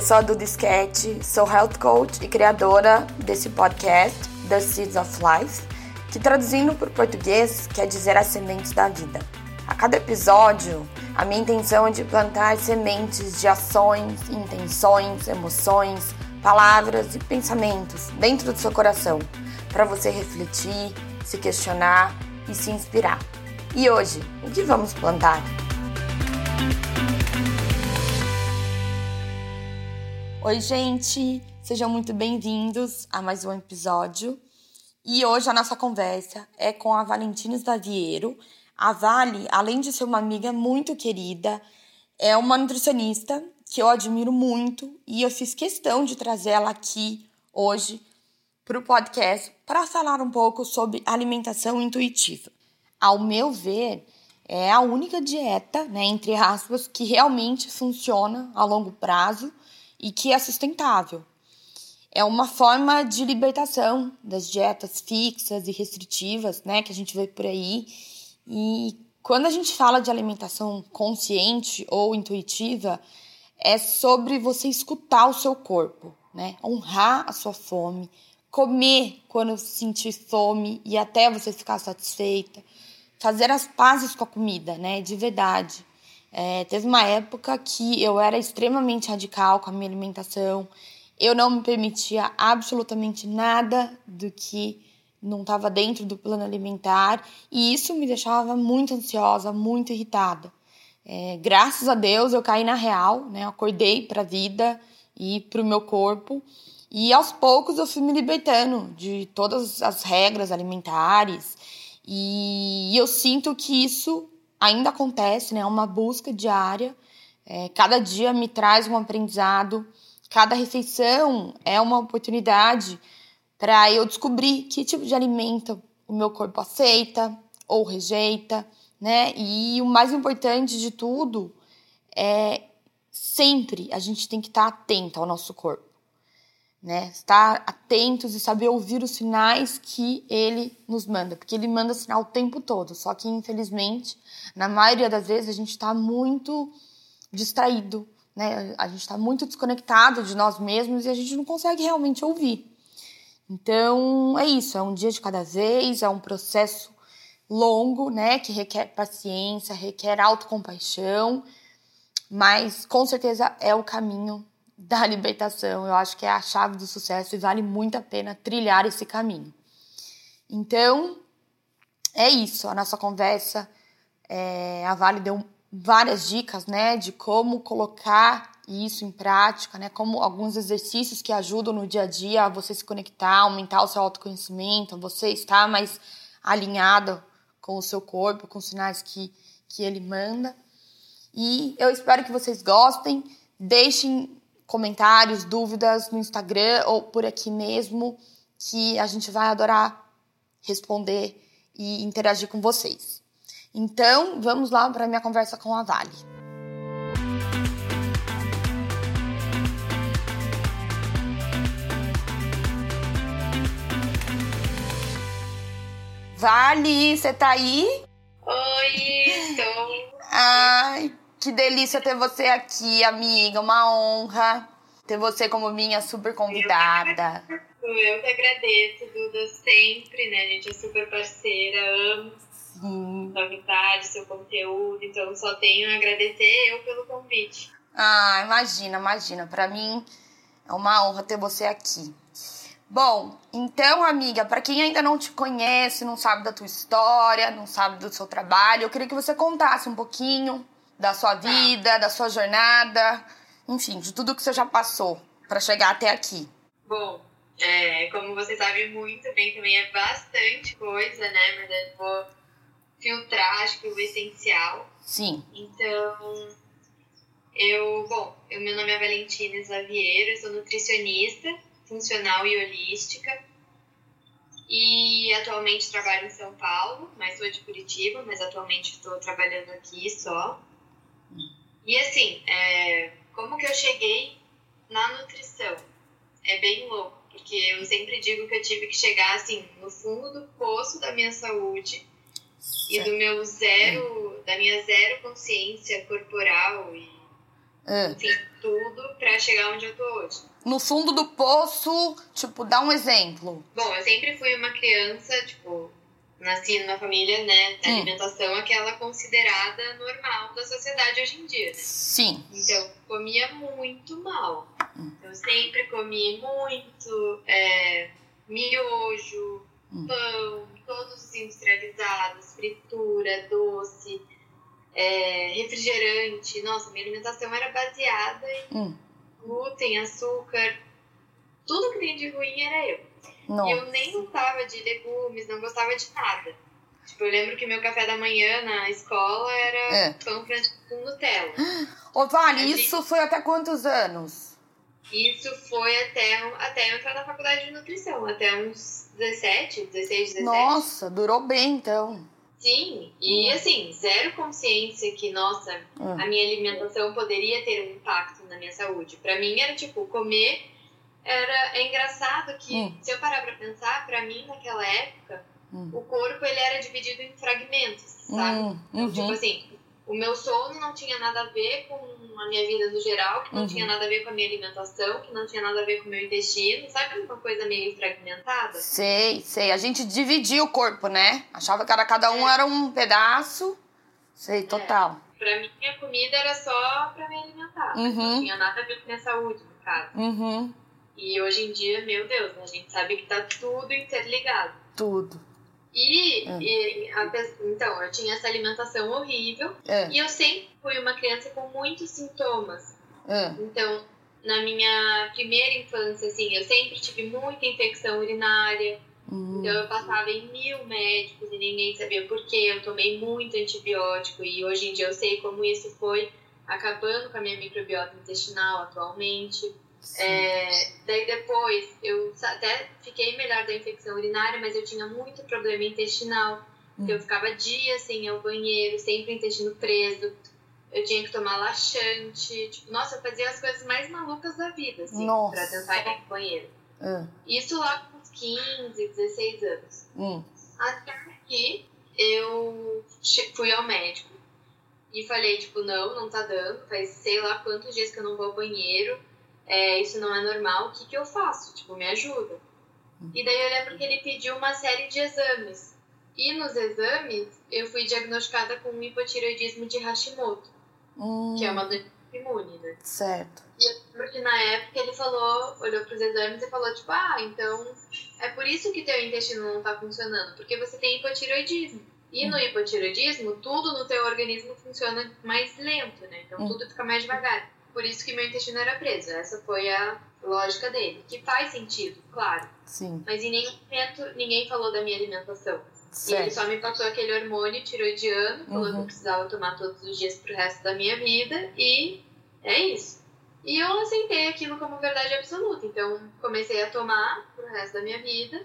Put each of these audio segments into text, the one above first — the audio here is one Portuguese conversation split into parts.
Eu sou a Duda Sketch, sou health coach e criadora desse podcast, The Seeds of Life, que traduzindo para o português quer dizer as sementes da vida. A cada episódio, a minha intenção é de plantar sementes de ações, intenções, emoções, palavras e pensamentos dentro do seu coração, para você refletir, se questionar e se inspirar. E hoje, o que vamos plantar? Oi, gente! Sejam muito bem-vindos a mais um episódio. E hoje a nossa conversa é com a Valentina Daviero. A Vale, além de ser uma amiga muito querida, é uma nutricionista que eu admiro muito e eu fiz questão de trazer ela aqui hoje para o podcast para falar um pouco sobre alimentação intuitiva. Ao meu ver, é a única dieta, né, entre aspas, que realmente funciona a longo prazo e que é sustentável. É uma forma de libertação das dietas fixas e restritivas, né, que a gente vê por aí. E quando a gente fala de alimentação consciente ou intuitiva, é sobre você escutar o seu corpo, né? Honrar a sua fome, comer quando sentir fome e até você ficar satisfeita, fazer as pazes com a comida, né, de verdade. É, teve uma época que eu era extremamente radical com a minha alimentação, eu não me permitia absolutamente nada do que não estava dentro do plano alimentar e isso me deixava muito ansiosa, muito irritada. É, graças a Deus eu caí na real, né? acordei para a vida e para o meu corpo e aos poucos eu fui me libertando de todas as regras alimentares e eu sinto que isso ainda acontece, né? É uma busca diária. É, cada dia me traz um aprendizado, cada refeição é uma oportunidade para eu descobrir que tipo de alimento o meu corpo aceita ou rejeita, né? E o mais importante de tudo é sempre a gente tem que estar atento ao nosso corpo né? Estar atentos e saber ouvir os sinais que ele nos manda, porque ele manda sinal o tempo todo. Só que infelizmente, na maioria das vezes a gente está muito distraído, né? A gente está muito desconectado de nós mesmos e a gente não consegue realmente ouvir. Então é isso, é um dia de cada vez, é um processo longo, né? Que requer paciência, requer autocompaixão, mas com certeza é o caminho da libertação. Eu acho que é a chave do sucesso e vale muito a pena trilhar esse caminho. Então, é isso. A nossa conversa, é, a Vale deu várias dicas, né, de como colocar isso em prática, né, como alguns exercícios que ajudam no dia a dia a você se conectar, aumentar o seu autoconhecimento, você estar mais alinhado com o seu corpo, com os sinais que, que ele manda. E eu espero que vocês gostem. Deixem comentários, dúvidas no Instagram ou por aqui mesmo, que a gente vai adorar responder e interagir com vocês. Então, vamos lá para a minha conversa com a Vale. Vale, você tá aí? Oi, estou. Ai, que delícia ter você aqui, amiga. Uma honra ter você como minha super convidada. Eu que agradeço, Duda, sempre, né? A gente é super parceira, amo Sim. novidade, seu conteúdo, então só tenho a agradecer eu pelo convite. Ah, imagina, imagina. Para mim é uma honra ter você aqui. Bom, então, amiga, para quem ainda não te conhece, não sabe da tua história, não sabe do seu trabalho, eu queria que você contasse um pouquinho da sua vida, da sua jornada, enfim, de tudo que você já passou para chegar até aqui. Bom, é, como você sabe muito bem, também é bastante coisa, né? Mas eu vou filtrar, acho que o essencial. Sim. Então, eu, bom, eu, meu nome é Valentina Xavier, eu sou nutricionista, funcional e holística. E atualmente trabalho em São Paulo, mas sou de Curitiba, mas atualmente estou trabalhando aqui só. E assim, é, como que eu cheguei na nutrição? É bem louco, porque eu sempre digo que eu tive que chegar assim no fundo do poço da minha saúde certo. e do meu zero, da minha zero consciência corporal e É. enfim, tudo pra chegar onde eu tô hoje. No fundo do poço, tipo, dá um exemplo. Bom, eu sempre fui uma criança, tipo, nasci numa família, né, da Hum. alimentação aquela considerada normal da sociedade hoje em dia, né? Sim. Então, comia muito mal. Hum. Eu sempre comi muito é, miojo, Hum. pão, todos os industrializados, fritura, doce, é, refrigerante. Nossa, minha alimentação era baseada em Hum. glúten, açúcar. Tudo que tem de ruim era eu. E Não. eu nem gostava de legumes, não gostava de nada. Tipo, eu lembro que meu café da manhã na escola era É. pão francês com Nutella. Ô, Vale, Mas isso foi até quantos anos? Isso foi até, até eu entrar na faculdade de nutrição, até uns 17, 16, 17. Nossa, durou bem, então. Sim, e Hum. assim, zero consciência que, nossa, Hum. a minha alimentação poderia ter um impacto na minha saúde. Pra mim era tipo, comer era é engraçado que Hum. se eu parar pra pensar, pra mim naquela época, Hum. o corpo ele era dividido em fragmentos, sabe? Hum, Então, tipo uhum. assim, o meu sono não tinha nada a ver com a minha vida no geral, que não Uhum. tinha nada a ver com a minha alimentação, que não tinha nada a ver com o meu intestino, sabe uma coisa meio fragmentada? Sei, sei. A gente dividia o corpo, né? Achava que era cada um É. era um pedaço. Sei, total. Pra mim, a comida era só pra me alimentar. Uhum. Não tinha nada a ver com a minha saúde, no caso. Uhum. E hoje em dia, meu Deus, a gente sabe que tá tudo interligado. Tudo. E, É. e a então, eu tinha essa alimentação horrível É, e eu sempre fui uma criança com muitos sintomas. é. Então, na minha primeira infância, assim, eu sempre tive muita infecção urinária. Hum. Então, eu passava em mil médicos e ninguém sabia por quê. Eu tomei muito antibiótico e hoje em dia eu sei como isso foi acabando com a minha microbiota intestinal atualmente. É, daí depois eu até fiquei melhor da infecção urinária, mas eu tinha muito problema intestinal. Hum. Eu ficava dias sem ir ao banheiro, sempre intestino preso. Eu tinha que tomar laxante. Tipo, nossa, eu fazia as coisas mais malucas da vida, assim, Nossa. pra tentar ir ao banheiro. É. Isso lá com uns 15, 16 anos. Hum. Até que eu fui ao médico e falei, tipo, não, não tá dando, faz sei lá quantos dias que eu não vou ao banheiro, é, isso não é normal, o que que eu faço? Tipo, me ajuda. E daí eu lembro que ele pediu uma série de exames. E nos exames, eu fui diagnosticada com um hipotireoidismo de Hashimoto, Hum. que é uma doença imune, né? Certo. E eu lembro que na época ele falou, olhou pros exames e falou, tipo, ah, então é por isso que teu intestino não tá funcionando, porque você tem hipotiroidismo. E no hipotiroidismo, tudo no teu organismo funciona mais lento, né? Então Hum. tudo fica mais devagar. Por isso que meu intestino era preso. Essa foi a lógica dele. Que faz sentido, claro. Sim. Mas em nenhum momento ninguém falou da minha alimentação. E ele Certo. só me passou aquele hormônio tiroidiano, falou que Uhum. eu precisava tomar todos os dias pro resto da minha vida, e é isso. E eu aceitei aquilo como verdade absoluta, então comecei a tomar pro resto da minha vida.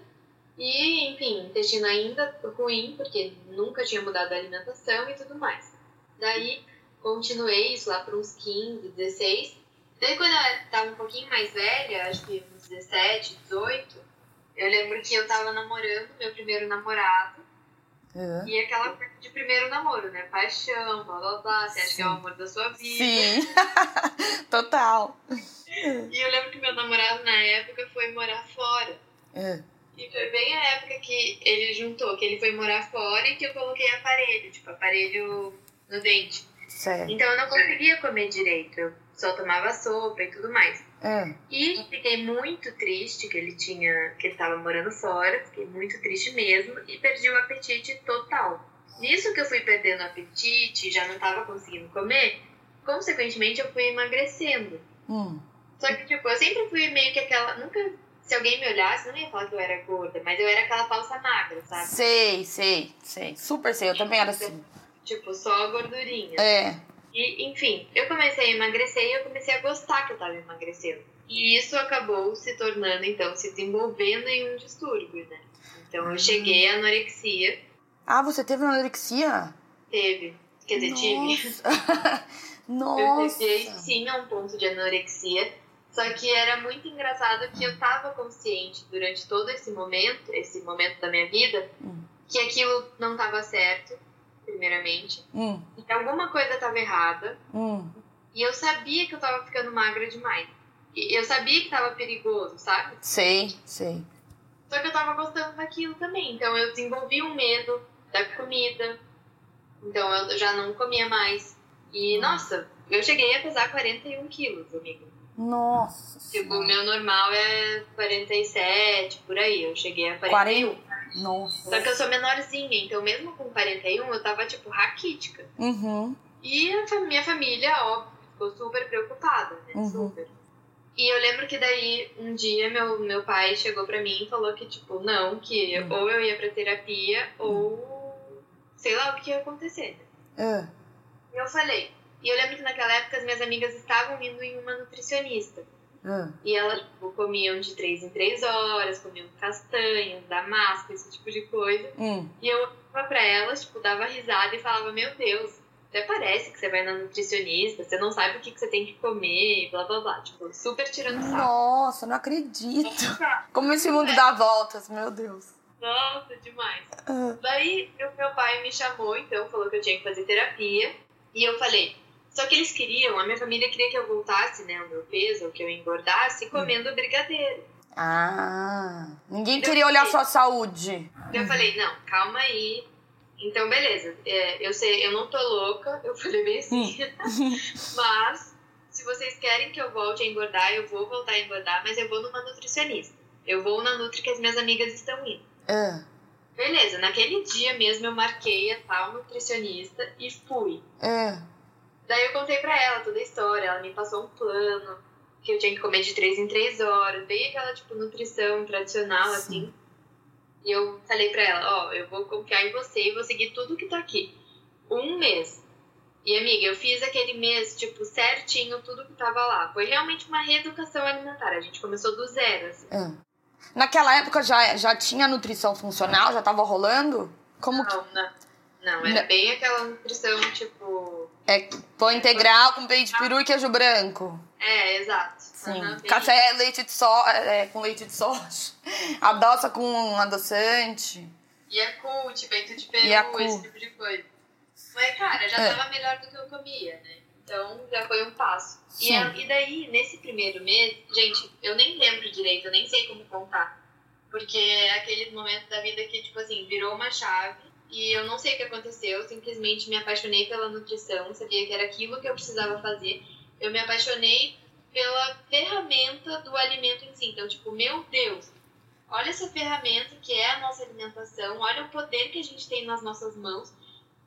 E, enfim, intestino ainda ruim, porque nunca tinha mudado a alimentação e tudo mais. Daí, continuei isso lá por uns 15, 16. Daí, quando eu tava um pouquinho mais velha, acho que uns 17, 18, eu lembro que eu tava namorando meu primeiro namorado. É. E aquela coisa de primeiro namoro, né? Paixão, blá blá blá, você acha que é o amor da sua vida. Sim. Total. E eu lembro que meu namorado na época foi morar fora. É. E foi bem a época que ele juntou, que ele foi morar fora e que eu coloquei aparelho, tipo, aparelho no dente. Certo. Então eu não conseguia comer direito, eu só tomava sopa e tudo mais. É. E fiquei muito triste que ele tinha, que ele tava morando fora, fiquei muito triste mesmo e perdi o apetite total. Nisso que eu fui perdendo o apetite, já não tava conseguindo comer, consequentemente eu fui emagrecendo. Hum. Só que, tipo, eu sempre fui meio que aquela. Nunca. Se alguém me olhasse, não ia falar que eu era gorda, mas eu era aquela falsa magra, sabe? Sei, sei, sei. Super sei. Eu também era assim. Tipo, só gordurinha. É. E, enfim, eu comecei a emagrecer e eu comecei a gostar que eu tava emagrecendo. E isso acabou se tornando, então, se desenvolvendo em um distúrbio, né? Então eu cheguei à anorexia, Ah, você teve anorexia? teve. Quer dizer, tive. Nossa. Eu cheguei sim a um ponto de anorexia. Só que era muito engraçado que eu tava consciente durante todo esse momento, esse momento da minha vida, Hum. que aquilo não tava certo, primeiramente. Hum, Que alguma coisa tava errada. hum. E eu sabia que eu tava ficando magra demais. E eu sabia que tava perigoso, sabe? Sei, sei. Só que eu tava gostando daquilo também. Então eu desenvolvi um medo da comida. Então eu já não comia mais. E, nossa, eu cheguei a pesar 41 quilos, amigo. Nossa. Tipo, o meu normal é 47, por aí. Eu cheguei a 41. 40. Nossa. Só que eu sou menorzinha, então mesmo com 41 eu tava, tipo, raquítica. Uhum. E a minha família, óbvio, ficou super preocupada, né? Uhum. Super. E eu lembro que daí, um dia, meu, meu pai chegou pra mim e falou que, tipo, não, que Uhum. ou eu ia pra terapia ou sei lá o que ia acontecer. Ah, E eu falei. E eu lembro que naquela época as minhas amigas estavam indo em uma nutricionista. Ah. E elas tipo, comiam de três em três horas, comiam castanhas, damasco, esse tipo de coisa. Hum. E eu olhava pra elas, tipo, dava risada e falava, meu Deus, até parece que você vai na nutricionista, você não sabe o que, que você tem que comer, blá blá blá. Tipo, super tirando sarro. Nossa, não acredito. Como esse mundo dá voltas, meu Deus. Nossa, demais. Ah, Daí o meu pai me chamou, então, falou que eu tinha que fazer terapia. E eu falei, só que eles queriam, a minha família queria que eu voltasse, né, o meu peso, que eu engordasse comendo brigadeiro. Ah, ninguém queria olhar sua saúde. Então eu falei, não, calma aí. Então, beleza. É, eu sei, eu não tô louca, eu falei bem assim. mas, se vocês querem que eu volte a engordar, eu vou voltar a engordar, mas eu vou numa nutricionista. Eu vou na Nutri que as minhas amigas estão indo. Ah, Beleza, naquele dia mesmo eu marquei a tal nutricionista e fui. ah. Daí eu contei pra ela toda a história, ela me passou um plano, que eu tinha que comer de 3 em 3 horas, bem aquela, tipo, nutrição tradicional, Sim. assim. E eu falei pra ela, ó, eu vou confiar em você e vou seguir tudo que tá aqui. Um mês. E, amiga, eu fiz aquele mês, tipo, certinho, tudo que tava lá. Foi realmente uma reeducação alimentar. A gente começou do zero, assim. ah. Naquela época já, já tinha nutrição funcional? Já tava rolando? Como que Não, não. Não, era Não. bem aquela nutrição, tipo... é? Pão integral com peito de peru e queijo branco. É, exato. Sim. Bem Café leite de so... é, com leite de soja. Adoça com adoçante. Yakult, peito de peru, Yakult. esse tipo de coisa. Mas, cara, já É. tava melhor do que eu comia, né? Então já foi um passo. E, a- e daí, nesse primeiro mês, gente, eu nem lembro direito, eu nem sei como contar. Porque é aquele momento da vida que, tipo assim, virou uma chave e eu não sei o que aconteceu, eu simplesmente me apaixonei pela nutrição, sabia que era aquilo que eu precisava fazer. Eu me apaixonei pela ferramenta do alimento em si. Então, tipo, meu Deus, olha essa ferramenta que é a nossa alimentação, olha o poder que a gente tem nas nossas mãos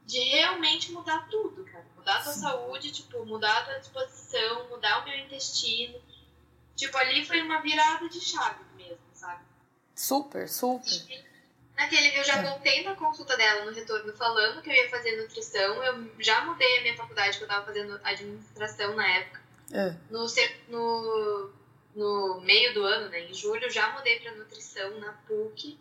de realmente mudar tudo, cara. Mudar a tua Sim. saúde, tipo, mudar a tua disposição, mudar o meu intestino. Tipo, ali foi uma virada de chave mesmo, sabe? Super, super. Naquele eu já É. voltei na consulta dela no retorno falando que eu ia fazer nutrição. Eu já mudei a minha faculdade, que eu tava fazendo administração na época. É. No, no, no meio do ano, né? Em julho, já mudei pra nutrição na PUC.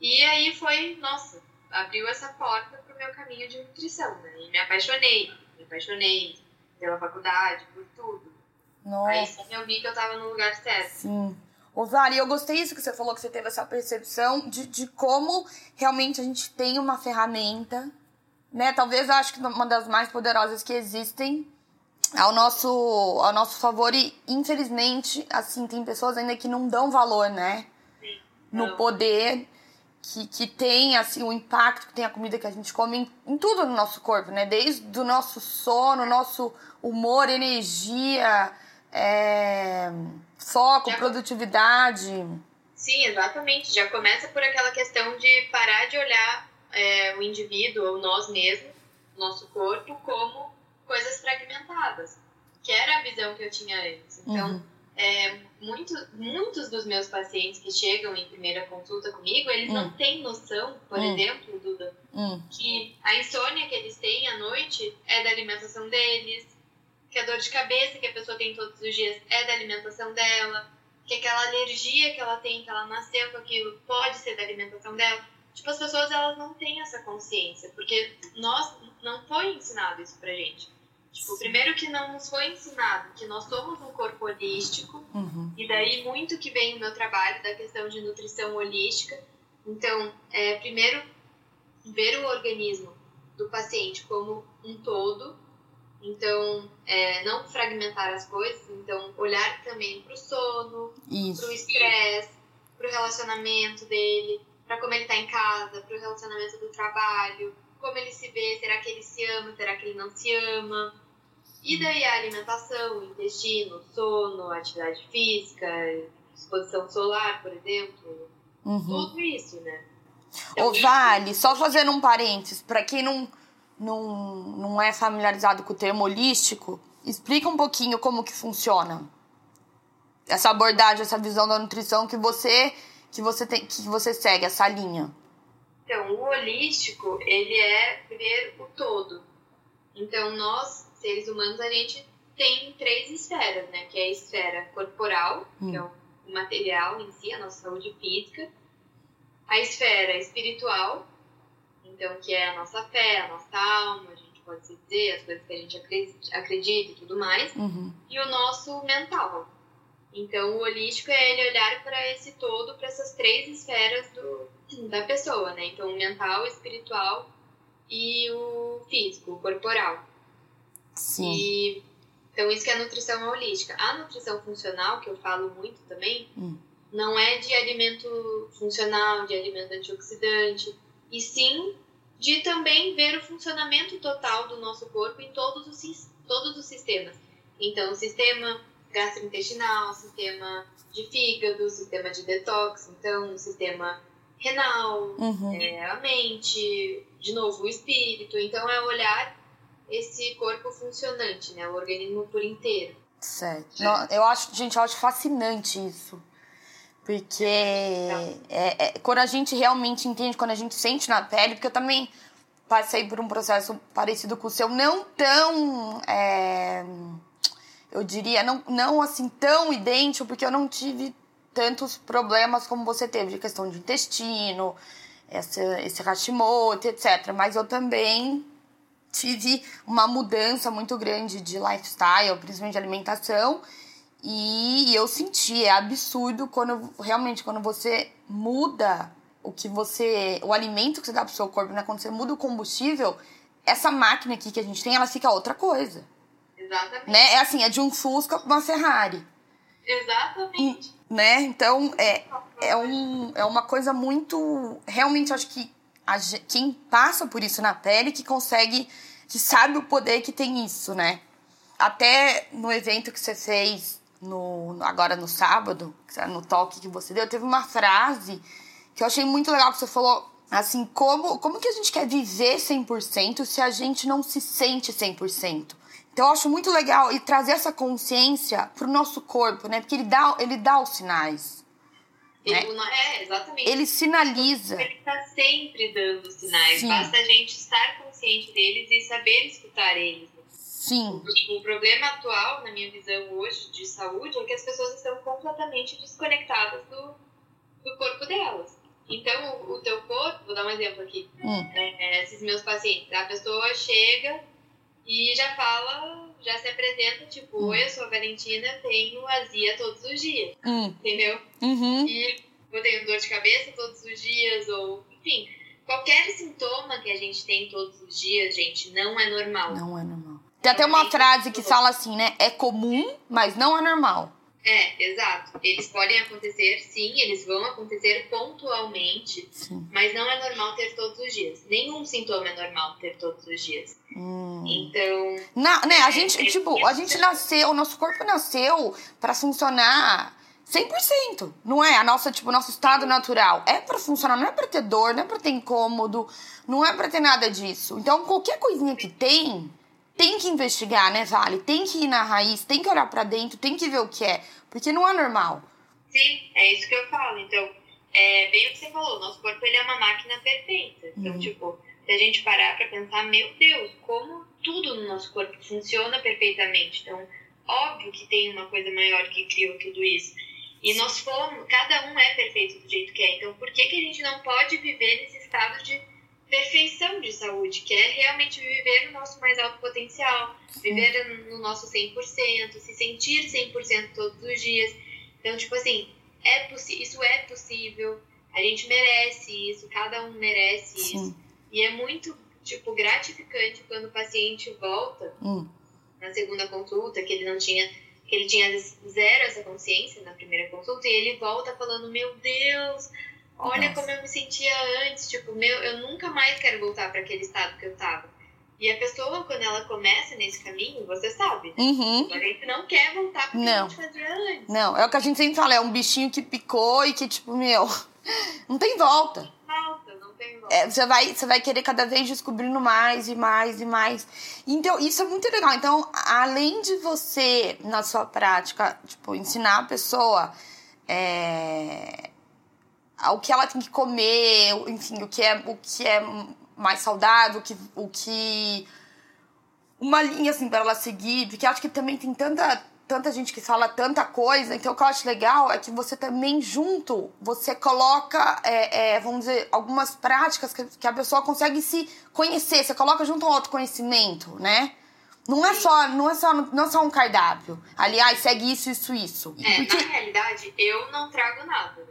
E aí foi, nossa, abriu essa porta pro meu caminho de nutrição, né? E me apaixonei. Me apaixonei pela faculdade, por tudo. Aí Nossa, sim eu vi que eu tava no lugar certo. sim. Ô, Vale, eu gostei disso que você falou, que você teve essa percepção de, de como realmente a gente tem uma ferramenta, né? Talvez eu acho que uma das mais poderosas que existem ao nosso, ao nosso favor e, infelizmente, assim, tem pessoas ainda que não dão valor, né? Sim. No poder que, que tem, assim, o impacto que tem a comida que a gente come em, em tudo no nosso corpo, né? Desde o nosso sono, nosso humor, energia, é, foco, Já- produtividade. Sim, exatamente. Já começa por aquela questão de parar de olhar é, o indivíduo ou nós mesmos, nosso corpo, como coisas fragmentadas, que era a visão que eu tinha antes. Então, Uhum. é, muito, muitos dos meus pacientes que chegam em primeira consulta comigo, eles Hum. não têm noção, por Hum. exemplo, Duda, Hum, que a insônia que eles têm à noite é da alimentação deles, que a dor de cabeça que a pessoa tem todos os dias é da alimentação dela, que aquela alergia que ela tem, que ela nasceu com aquilo, pode ser da alimentação dela. Tipo, as pessoas elas não têm essa consciência, porque nós não foi ensinado isso pra gente. Tipo, primeiro que não nos foi ensinado que nós somos um corpo holístico, uhum. e daí muito que vem o meu trabalho da questão de nutrição holística. Então, é, primeiro, ver o organismo do paciente como um todo Então, é, não fragmentar as coisas, então olhar também para o sono, para o estresse, para o relacionamento dele, para como ele está em casa, para o relacionamento do trabalho, como ele se vê, será que ele se ama, será que ele não se ama. E daí a alimentação, o intestino, sono, atividade física, exposição solar, por exemplo, uhum. tudo isso, né? Então, Ô, Vale, só fazendo um parênteses, para quem não não, não é familiarizado com o termo holístico, explica um pouquinho como que funciona essa abordagem, essa visão da nutrição que você que você tem que você segue essa linha. Então, o holístico, ele é ver o todo. Então, nós, seres humanos, a gente tem três esferas, né? Que é a esfera corporal, hum. que é o material em si, a nossa saúde física. A esfera espiritual, então, que é a nossa fé, a nossa alma, a gente pode se dizer, as coisas que a gente acredita e tudo mais. Uhum. E o nosso mental. Então, o holístico é ele olhar para esse todo, para essas três esferas do, da pessoa, né? Então, o mental, o espiritual e o físico, o corporal. Sim. E, então, isso que é a nutrição holística. A nutrição funcional, que eu falo muito também, hum. não é de alimento funcional, de alimento antioxidante, e sim de também ver o funcionamento total do nosso corpo em todos os, todos os sistemas. Então, o sistema gastrointestinal, sistema de fígado, sistema de detox, então, o sistema renal, uhum. é, a mente, de novo, o espírito. Então, é olhar esse corpo funcionante, né? O organismo por inteiro. Certo. Eu acho, gente, eu acho fascinante isso. Porque é, é, quando a gente realmente entende, quando a gente sente na pele, porque eu também passei por um processo parecido com o seu, não tão. É, eu diria, não, não assim tão idêntico, porque eu não tive tantos problemas como você teve, de questão de intestino, esse, esse Hashimoto, etc. Mas eu também tive uma mudança muito grande de lifestyle, principalmente de alimentação e eu senti, é absurdo quando realmente quando você muda o que você, o alimento que você dá pro seu corpo, né? Quando você muda o combustível, essa máquina aqui que a gente tem, ela fica outra coisa. Exatamente. Né? É assim, é de um Fusca pra uma Ferrari. Exatamente. E, né? Então, é, é, um, é uma coisa muito. Realmente, acho que a, quem passa por isso na pele que consegue, que sabe o poder que tem isso, né? Até no evento que você fez no, agora no sábado, no toque que você deu, teve uma frase que eu achei muito legal que você falou assim, como, como que a gente quer viver 100% se a gente não se sente 100%? Então eu acho muito legal e trazer essa consciência pro nosso corpo, né? Porque ele dá, ele dá os sinais. Ele, né? É, exatamente. Ele sinaliza. Ele está sempre dando sinais. Sim. Basta a gente estar consciente deles e saber escutar eles. Sim. O problema atual, na minha visão hoje, de saúde, é que as pessoas estão completamente desconectadas do, do corpo delas. Então, o, o teu corpo, vou dar um exemplo aqui. Hum. É, esses meus pacientes, a pessoa chega e já fala, já se apresenta, tipo, hum. oi, eu sou a Valentina, tenho azia todos os dias. Hum. Entendeu? Uhum. E eu tenho dor de cabeça todos os dias, ou, enfim, qualquer sintoma que a gente tem todos os dias, gente, não é normal. Não é normal. Tem até uma frase que fala assim, né? É comum, mas não é normal. É, exato. Eles podem acontecer, sim, eles vão acontecer pontualmente, sim. mas não é normal ter todos os dias. Nenhum sintoma é normal ter todos os dias. Hum. Então. Na, né, a é, gente, é, tipo, a gente nasceu, o nosso corpo nasceu para funcionar 100%, não é? A nossa, tipo, nosso estado natural é para funcionar, não é para ter dor, não é para ter incômodo, não é para ter nada disso. Então, qualquer coisinha que tem, tem que investigar, né, Vale? Tem que ir na raiz, tem que olhar para dentro, tem que ver o que é, porque não é normal. Sim, é isso que eu falo. Então, é bem o que você falou, nosso corpo ele é uma máquina perfeita. Então, uhum. tipo, se a gente parar para pensar, meu Deus, como tudo no nosso corpo funciona perfeitamente. Então, óbvio que tem uma coisa maior que criou tudo isso. E nós fomos, cada um é perfeito do jeito que é. Então, por que, que a gente não pode viver nesse estado de perfeição de saúde, que é realmente viver o nosso mais alto potencial, viver no nosso 100%, se sentir 100% todos os dias. Então, tipo assim, é isso é possível, a gente merece isso, cada um merece Sim. isso. E é muito, tipo, gratificante quando o paciente volta hum. na segunda consulta, que ele não tinha, que ele tinha zero essa consciência na primeira consulta, e ele volta falando, meu Deus, olha Nossa. como eu me sentia antes, tipo, meu, eu nunca mais quero voltar para aquele estado que eu tava. E a pessoa, quando ela começa nesse caminho, você sabe. Uhum. A gente não quer voltar para o que a gente fazia antes. Não, é o que a gente sempre fala, é um bichinho que picou e que, tipo, meu, não tem volta. Volta, não tem volta. É, você, vai, você vai querer cada vez descobrindo mais e mais e mais. Então, isso é muito legal. Então, além de você, na sua prática, tipo, ensinar a pessoa é, o que ela tem que comer, enfim, o que é, o que é mais saudável, o que, o que uma linha assim para ela seguir, porque acho que também tem tanta tanta gente que fala tanta coisa, então o que eu acho legal é que você também junto, você coloca, é, é, vamos dizer, algumas práticas que, que, a pessoa consegue se conhecer, você coloca junto ao autoconhecimento, né? Não é só, não é só, não é só um cardápio. Aliás, segue isso, isso, isso. É, porque... na realidade, eu não trago nada.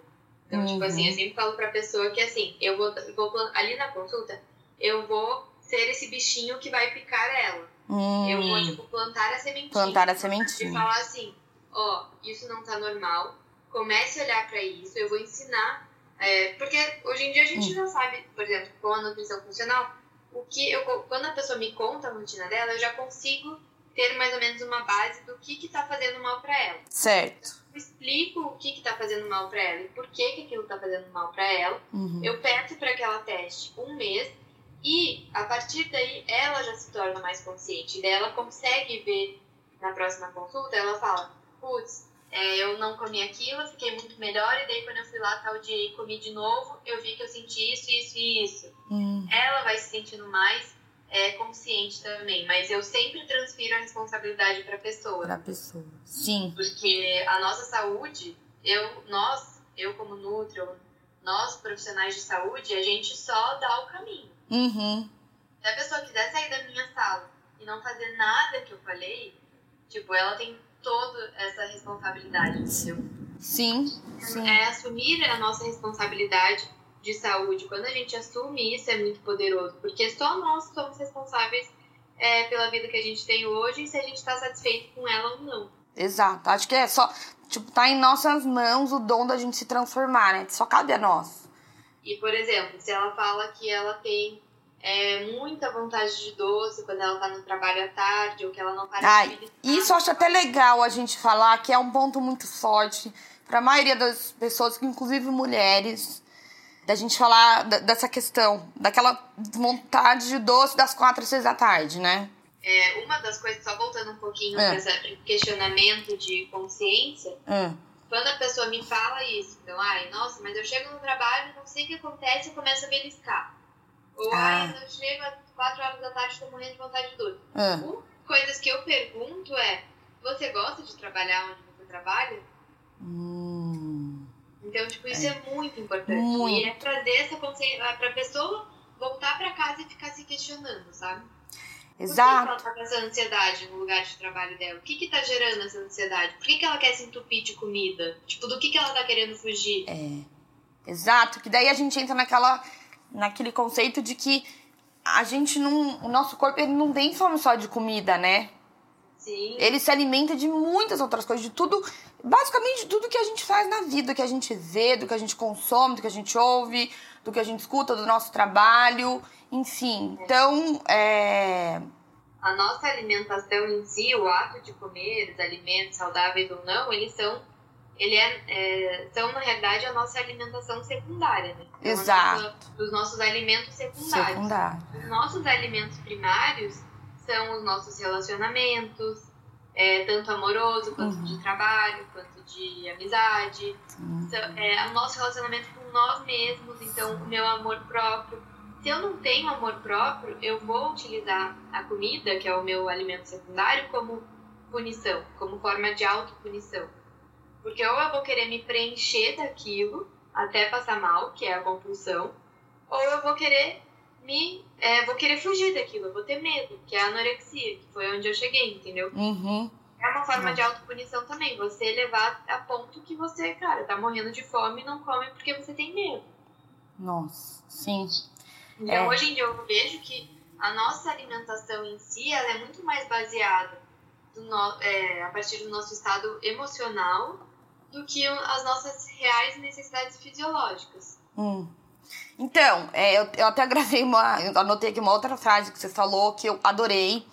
Então, uhum. tipo assim, eu uhum. sempre falo pra pessoa que assim, eu vou, vou ali na consulta, eu vou ser esse bichinho que vai picar ela. Hum. Eu vou, tipo, plantar a sementinha. Plantar a sementinha. E falar assim, ó, oh, isso não tá normal. Comece a olhar para isso. Eu vou ensinar. É, porque hoje em dia a gente hum. já sabe, por exemplo, com a nutrição funcional, o que eu, quando a pessoa me conta a rotina dela, eu já consigo ter mais ou menos uma base do que que tá fazendo mal para ela. Certo. Eu explico o que que tá fazendo mal para ela e por que que aquilo tá fazendo mal para ela. Uhum. Eu peço para que ela teste um mês e a partir daí ela já se torna mais consciente. Daí ela consegue ver na próxima consulta, ela fala, putz, é, eu não comi aquilo, fiquei muito melhor, e daí quando eu fui lá tal dia e comi de novo, eu vi que eu senti isso, isso e isso. Hum. Ela vai se sentindo mais é, consciente também, mas eu sempre transfiro a responsabilidade para a pessoa. Para a pessoa, sim. Porque a nossa saúde, eu, nós, eu como Nutri, nós profissionais de saúde, a gente só dá o caminho. Uhum. Se a pessoa quiser sair da minha sala e não fazer nada que eu falei, tipo, ela tem toda essa responsabilidade, entendeu? Sim, sim. É assumir a nossa responsabilidade de saúde. Quando a gente assume isso, é muito poderoso, porque só nós somos responsáveis é, pela vida que a gente tem hoje e se a gente está satisfeito com ela ou não. Exato. Acho que é só, tipo, tá em nossas mãos o dom da gente se transformar, né? Só cabe a nós. E, por exemplo, se ela fala que ela tem é, muita vontade de doce quando ela tá no trabalho à tarde, ou que ela não para Ai, de Isso eu acho até legal a gente falar, que é um ponto muito forte para a maioria das pessoas, inclusive mulheres, da gente falar dessa questão, daquela vontade de doce das quatro às seis da tarde, né? É, uma das coisas, só voltando um pouquinho é. para esse questionamento de consciência, é. Quando a pessoa me fala isso, então, ai, nossa, mas eu chego no trabalho, não sei o que acontece, eu começo a beliscar. Ou, ah. ai, eu chego às 4 horas da tarde, estou morrendo de vontade de dor. Ah. Coisas que eu pergunto é, você gosta de trabalhar onde você trabalha? Hum. Então, tipo, isso é, é muito importante. Muito. E é trazer essa consciência pra pessoa voltar pra casa e ficar se questionando, sabe? Exato. Por que ela tá com essa ansiedade no lugar de trabalho dela? O que que tá gerando essa ansiedade? Por que, que ela quer se entupir de comida? Tipo, do que, que ela tá querendo fugir? É. Exato. Que daí a gente entra naquela, naquele conceito de que a gente não. O nosso corpo ele não tem fome só de comida, né? Sim. Ele se alimenta de muitas outras coisas, de tudo, basicamente de tudo que a gente faz na vida, do que a gente vê, do que a gente consome, do que a gente ouve, do que a gente escuta, do nosso trabalho. Enfim, então. É... A nossa alimentação em si, o ato de comer os alimentos saudáveis ou não, eles são. Ele é, é são, na realidade, a nossa alimentação secundária, né? Então, Exato. Nossa, os nossos alimentos secundários. Secundário. Os nossos alimentos primários são os nossos relacionamentos, é, tanto amoroso quanto uhum. de trabalho, quanto de amizade. Uhum. é, o nosso relacionamento com nós mesmos, então o meu amor próprio se eu não tenho amor próprio, eu vou utilizar a comida, que é o meu alimento secundário, como punição, como forma de autopunição. Porque ou eu vou querer me preencher daquilo até passar mal, que é a compulsão, ou eu vou querer me é, vou querer fugir daquilo, eu vou ter medo, que é a anorexia, que foi onde eu cheguei, entendeu? Uhum. É uma forma de autopunição também, você levar a ponto que você, cara, tá morrendo de fome e não come porque você tem medo. Nossa, sim. Então, é. hoje em dia eu vejo que a nossa alimentação em si ela é muito mais baseada do no, é, a partir do nosso estado emocional do que as nossas reais necessidades fisiológicas. Hum. Então, é, eu, eu, até gravei uma. Anotei aqui uma outra frase que você falou que eu adorei.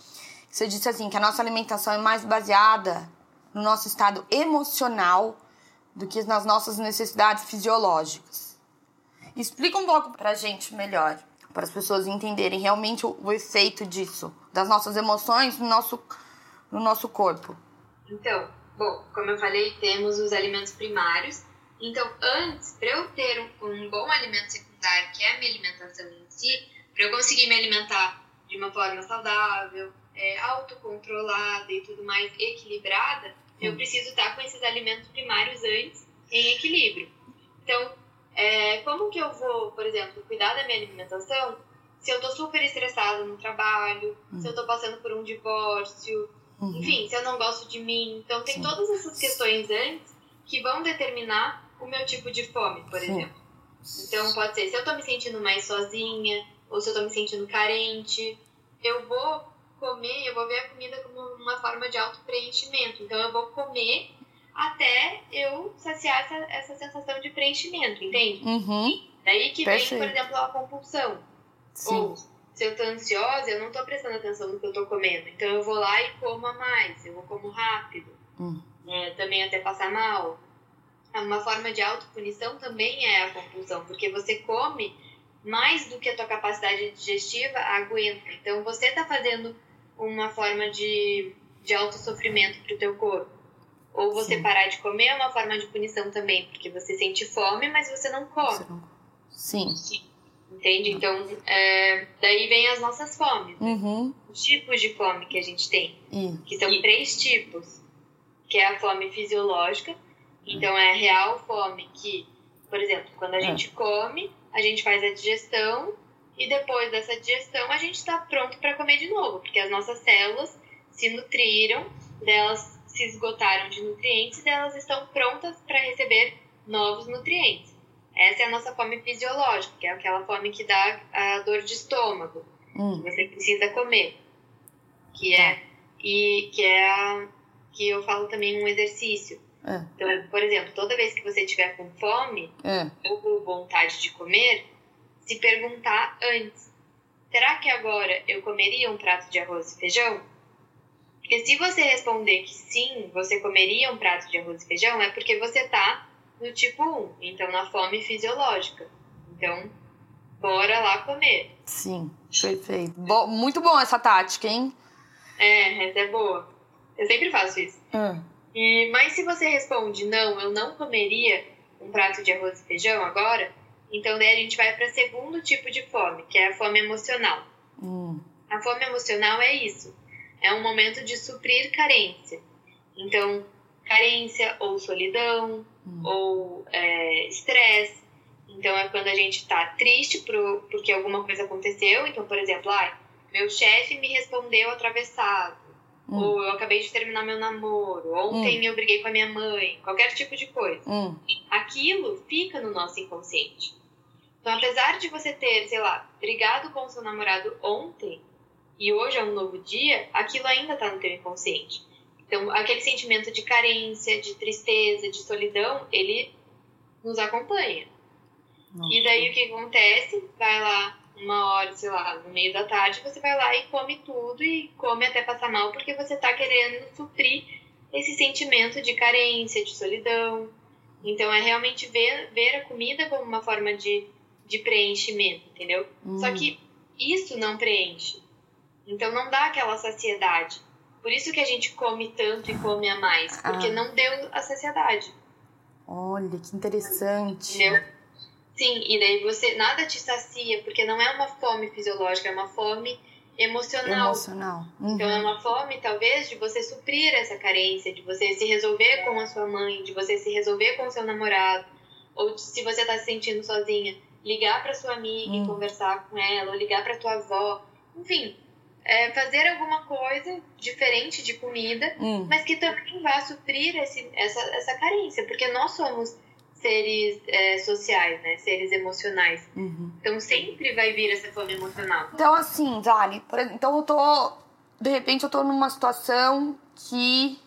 Você disse assim: que a nossa alimentação é mais baseada no nosso estado emocional do que nas nossas necessidades fisiológicas. Explica um pouco pra gente melhor, para as pessoas entenderem realmente o, o efeito disso, das nossas emoções no nosso, no nosso corpo. Então, bom, como eu falei, temos os alimentos primários. Então, antes, para eu ter um, um bom alimento secundário, que é a minha alimentação em si, para eu conseguir me alimentar de uma forma saudável, é, autocontrolada e tudo mais equilibrada, eu preciso estar com esses alimentos primários antes em equilíbrio. Então, é, como que eu vou, por exemplo, cuidar da minha alimentação se eu tô super estressada no trabalho, se eu tô passando por um divórcio, uhum. enfim, se eu não gosto de mim. Então, tem Sim. todas essas questões antes que vão determinar o meu tipo de fome, por Sim. exemplo. Então, pode ser se eu tô me sentindo mais sozinha, ou se eu tô me sentindo carente, eu vou comer, eu vou ver a comida como uma forma de auto-preenchimento. Então, eu vou comer até eu saciar essa, essa sensação de preenchimento, entende? Uhum. Daí que Perfeito. vem, por exemplo, a compulsão. Sim. Ou, se eu tô ansiosa, eu não tô prestando atenção no que eu tô comendo. Então, eu vou lá e como a mais. Eu vou como rápido. Uhum. É, também até passar mal. Uma forma de autopunição também é a compulsão, porque você come mais do que a tua capacidade digestiva aguenta. Então, você tá fazendo uma forma de, de autossofrimento para o teu corpo. Ou você Sim. parar de comer é uma forma de punição também, porque você sente fome, mas você não come. Sim. Entende? Então, é, daí vem as nossas fomes. Né? Uhum. Os tipos de fome que a gente tem. Que são três tipos. Que é a fome fisiológica. Então, é a real fome que, por exemplo, quando a é. gente come, a gente faz a digestão e depois dessa digestão a gente está pronto para comer de novo, porque as nossas células se nutriram, delas se esgotaram de nutrientes e elas estão prontas para receber novos nutrientes. Essa é a nossa fome fisiológica, que é aquela fome que dá a dor de estômago, hum. que você precisa comer, que é e que é a, que eu falo também um exercício. É. Então, por exemplo, toda vez que você tiver com fome é. ou com vontade de comer, se perguntar antes: será que agora eu comeria um prato de arroz e feijão? Porque se você responder que sim, você comeria um prato de arroz e feijão, é porque você está no tipo 1, então na fome fisiológica. Então, bora lá comer. Sim, perfeito. Bo muito bom essa tática, hein? É, essa é boa. Eu sempre faço isso. Hum. E, mas se você responde, não, eu não comeria um prato de arroz e feijão agora, então, daí a gente vai para o segundo tipo de fome, que é a fome emocional. Hum. A fome emocional é isso. É um momento de suprir carência. Então, carência ou solidão hum. ou é, estresse. então, é quando a gente está triste por, porque alguma coisa aconteceu. Então, por exemplo, ah, meu chefe me respondeu atravessado. Hum. Ou eu acabei de terminar meu namoro. Ontem hum. eu briguei com a minha mãe. Qualquer tipo de coisa. Hum. Aquilo fica no nosso inconsciente. Então, apesar de você ter, sei lá, brigado com o seu namorado ontem e hoje é um novo dia, aquilo ainda está no teu inconsciente. Então, aquele sentimento de carência, de tristeza, de solidão, ele nos acompanha. Nossa. E daí o que acontece? Vai lá uma hora, sei lá, no meio da tarde, você vai lá e come tudo e come até passar mal porque você está querendo suprir esse sentimento de carência, de solidão. Então é realmente ver, ver a comida como uma forma de de preenchimento, entendeu? Hum. Só que isso não preenche. Então não dá aquela saciedade. Por isso que a gente come tanto e come a mais, porque ah. não deu a saciedade. Olha, que interessante. Entendeu? Sim, e daí você nada te sacia, porque não é uma fome fisiológica, é uma fome emocional. Emocional. Uhum. Então é uma fome, talvez, de você suprir essa carência, de você se resolver com a sua mãe, de você se resolver com o seu namorado, ou de, se você está se sentindo sozinha, ligar para sua amiga hum. e conversar com ela, ou ligar para tua avó, enfim, é fazer alguma coisa diferente de comida, hum. mas que também vá suprir esse, essa, essa carência, porque nós somos seres é, sociais, né? Seres emocionais. Uhum. Então sempre vai vir essa fome emocional. Então, assim, Zali, por exemplo, então eu tô de repente eu tô numa situação que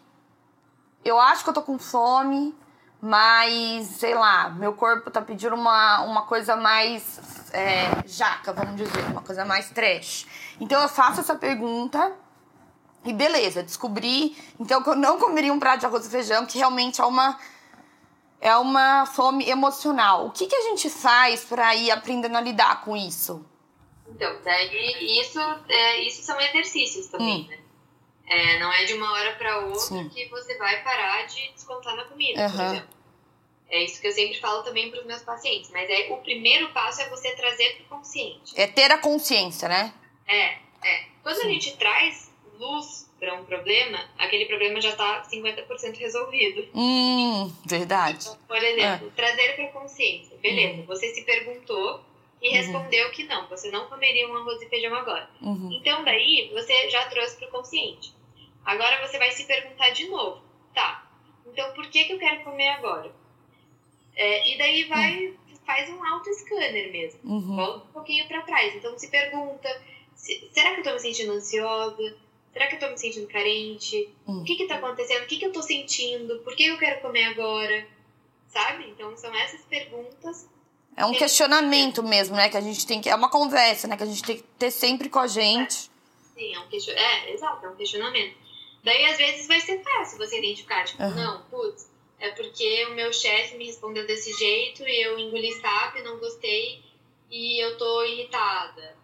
eu acho que eu tô com fome, mas sei lá, meu corpo tá pedindo uma, uma coisa mais é, jaca, vamos dizer, uma coisa mais trash. Então eu faço essa pergunta e beleza, descobri então que eu não comeria um prato de arroz e feijão, que realmente é uma é uma fome emocional. O que, que a gente faz para ir aprendendo a lidar com isso? Então, daí isso, é, isso são exercícios também, hum. né? É, não é de uma hora para outra Sim. que você vai parar de descontar na comida, uhum. por exemplo. É isso que eu sempre falo também para os meus pacientes. Mas é, o primeiro passo é você trazer para o consciente. É ter a consciência, né? É, é. Quando Sim. a gente traz luz para um problema, aquele problema já está 50% resolvido. Hum, verdade. Então, por exemplo, é. trazer para a consciência. Beleza, uhum. você se perguntou e uhum. respondeu que não, você não comeria um arroz e feijão agora. Uhum. Então, daí, você já trouxe para o consciente. Agora você vai se perguntar de novo. Tá, então por que, que eu quero comer agora? É, e daí vai, uhum. faz um auto-scanner mesmo. Uhum. Volta um pouquinho para trás. Então se pergunta, se, será que eu tô me sentindo ansiosa? Será que eu tô me sentindo carente? Uhum. O que que tá acontecendo? O que que eu tô sentindo? Por que eu quero comer agora? Sabe? Então são essas perguntas. É um questionamento mesmo, né? Que a gente tem que. É uma conversa, né? Que a gente tem que ter sempre com a gente. É. Sim, é um questionamento. É, exato, é um questionamento. Daí, às vezes, vai ser fácil você identificar, tipo, uhum. não, putz, é porque o meu chefe me respondeu desse jeito e eu engoli sapo e não gostei e eu tô irritada.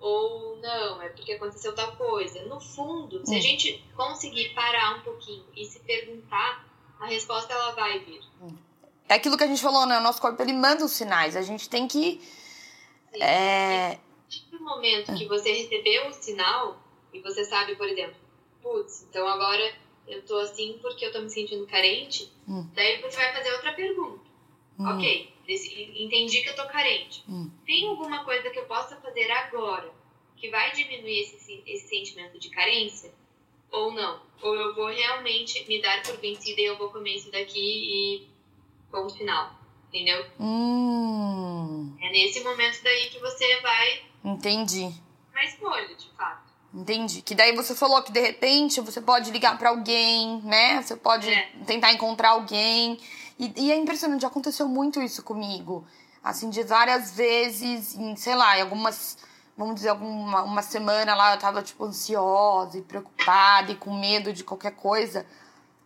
Ou não, é porque aconteceu tal coisa. No fundo, se a hum. gente conseguir parar um pouquinho e se perguntar, a resposta ela vai vir. É aquilo que a gente falou, né? O nosso corpo ele manda os sinais. A gente tem que. Sim. É... No momento que você recebeu o sinal e você sabe, por exemplo, putz, então agora eu tô assim porque eu tô me sentindo carente, hum. daí você vai fazer outra pergunta. Hum. Ok, entendi que eu tô carente. Hum. Tem alguma coisa que eu possa fazer agora que vai diminuir esse, esse sentimento de carência? Ou não? Ou eu vou realmente me dar por vencida e eu vou comer isso daqui e ponto final. Entendeu? Hum. É nesse momento daí que você vai. Entendi. Uma escolha, de fato. Entendi. Que daí você falou que de repente você pode ligar para alguém, né? Você pode é. tentar encontrar alguém. E, e, é impressionante, aconteceu muito isso comigo. Assim, de várias vezes, em, sei lá, em algumas, vamos dizer, alguma uma semana lá eu tava, tipo, ansiosa e preocupada e com medo de qualquer coisa.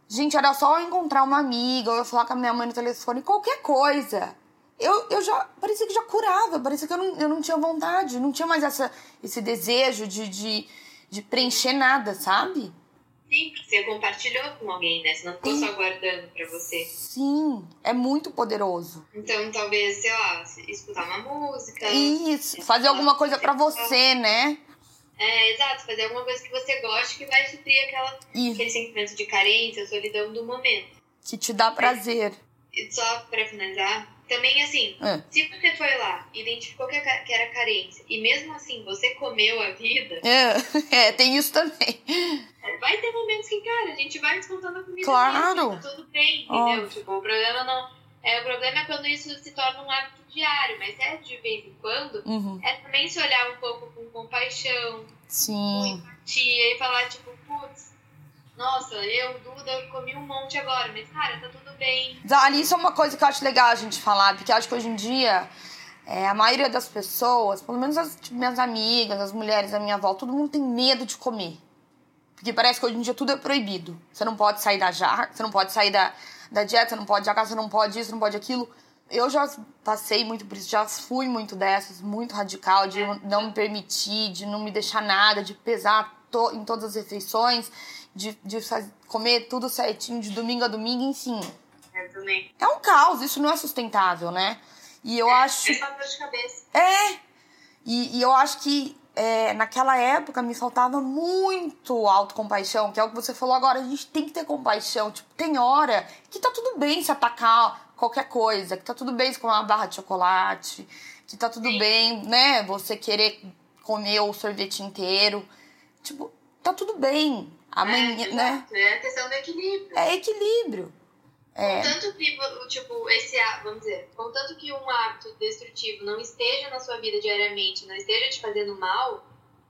Gente, era só eu encontrar uma amiga, ou eu falar com a minha mãe no telefone, qualquer coisa eu, eu já parecia que já curava, parecia que eu não, eu não tinha vontade, não tinha mais essa, esse desejo de, de, de preencher nada, sabe? Sim, porque você compartilhou com alguém, né? Você não ficou Sim. só guardando pra você. Sim, é muito poderoso. Então, talvez, sei lá, escutar uma música. Isso, fazer alguma coisa para você, né? É, exato, fazer alguma coisa que você goste que vai suprir aquela, aquele sentimento de carência, solidão do momento. Que te dá prazer. Mas, só pra finalizar, também, assim, é. se você foi lá, identificou que era carência, e mesmo assim você comeu a vida. É, é tem isso também. Vai ter momentos que, cara, a gente vai descontando a comida. Claro. Mesmo, tá tudo bem, entendeu? Oh. Tipo, o problema não. É, o problema é quando isso se torna um hábito diário, mas é de vez em quando, uhum. é também se olhar um pouco com compaixão, Sim. com empatia e falar, tipo, putz, nossa, eu, Duda, comi um monte agora, mas cara, tá tudo bem. Ali isso é uma coisa que eu acho legal a gente falar, porque acho que hoje em dia é, a maioria das pessoas, pelo menos as tipo, minhas amigas, as mulheres da minha avó, todo mundo tem medo de comer. Porque parece que hoje em dia tudo é proibido. Você não pode sair da jarra, você não pode sair da, da dieta, você não pode jogar, você não pode isso, não pode aquilo. Eu já passei muito por isso, já fui muito dessas, muito radical, de não me permitir, de não me deixar nada, de pesar to, em todas as refeições de, de comer tudo certinho de domingo a domingo, enfim. É, também. É um caos, isso não é sustentável, né? E eu é, acho. É só dor de cabeça. É! E, e eu acho que é, naquela época me faltava muito autocompaixão, que é o que você falou agora. A gente tem que ter compaixão. Tipo, tem hora que tá tudo bem se atacar qualquer coisa, que tá tudo bem se comer uma barra de chocolate, que tá tudo Sim. bem, né? Você querer comer o sorvete inteiro. Tipo, tá tudo bem. Amanhã, é, né? É a questão do equilíbrio. É equilíbrio. É. Contanto que, tipo, esse, vamos dizer, contanto que um hábito destrutivo não esteja na sua vida diariamente, não esteja te fazendo mal,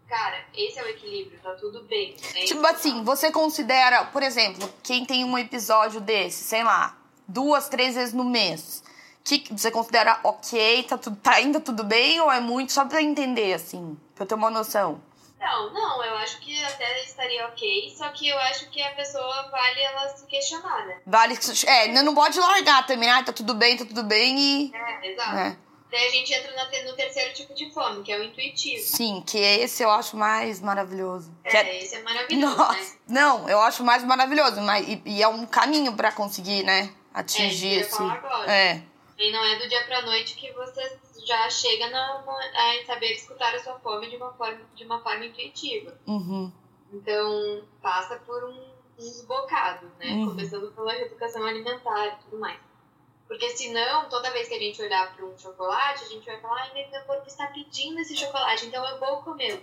cara, esse é o equilíbrio, tá tudo bem. É tipo assim, você considera, por exemplo, quem tem um episódio desse, sei lá, duas, três vezes no mês, que você considera ok, tá, tudo, tá ainda tudo bem ou é muito? Só pra entender, assim, pra eu ter uma noção. Não, não, eu acho que até estaria ok, só que eu acho que a pessoa vale ela se questionar, né? Vale, é, não pode largar também, ah, tá tudo bem, tá tudo bem e... É, exato. É. Daí a gente entra no terceiro tipo de fome, que é o intuitivo. Sim, que esse eu acho mais maravilhoso. É, é... esse é maravilhoso, Nossa, né? Não, eu acho mais maravilhoso, mas, e, e é um caminho pra conseguir, né, atingir é, esse... Agora. É. E não é do dia pra noite que você já chega na, a saber escutar a sua fome de uma forma, de uma forma intuitiva. Uhum. Então, passa por um, uns bocados, né? Uhum. Começando pela educação alimentar e tudo mais. Porque senão, toda vez que a gente olhar para um chocolate, a gente vai falar, ai, meu corpo está pedindo esse chocolate, então eu vou comer.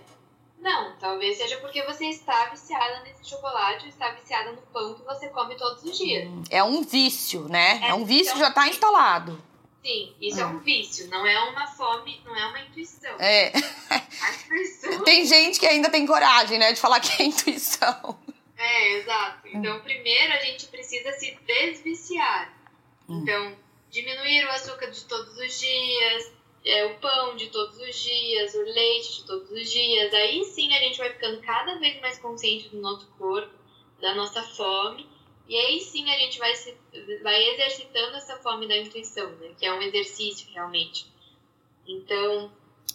Não, talvez seja porque você está viciada nesse chocolate, está viciada no pão que você come todos os dias. É um vício, né? É, é um vício então, já está instalado. Sim, isso é um ah. vício, não é uma fome, não é uma intuição. É. A intuição. Tem gente que ainda tem coragem, né, de falar que é intuição. É, exato. Então, primeiro a gente precisa se desviciar. Hum. Então, diminuir o açúcar de todos os dias, é, o pão de todos os dias, o leite de todos os dias. Aí sim a gente vai ficando cada vez mais consciente do nosso corpo, da nossa fome e aí sim a gente vai, se, vai exercitando essa fome da intuição, né? Que é um exercício realmente. Então,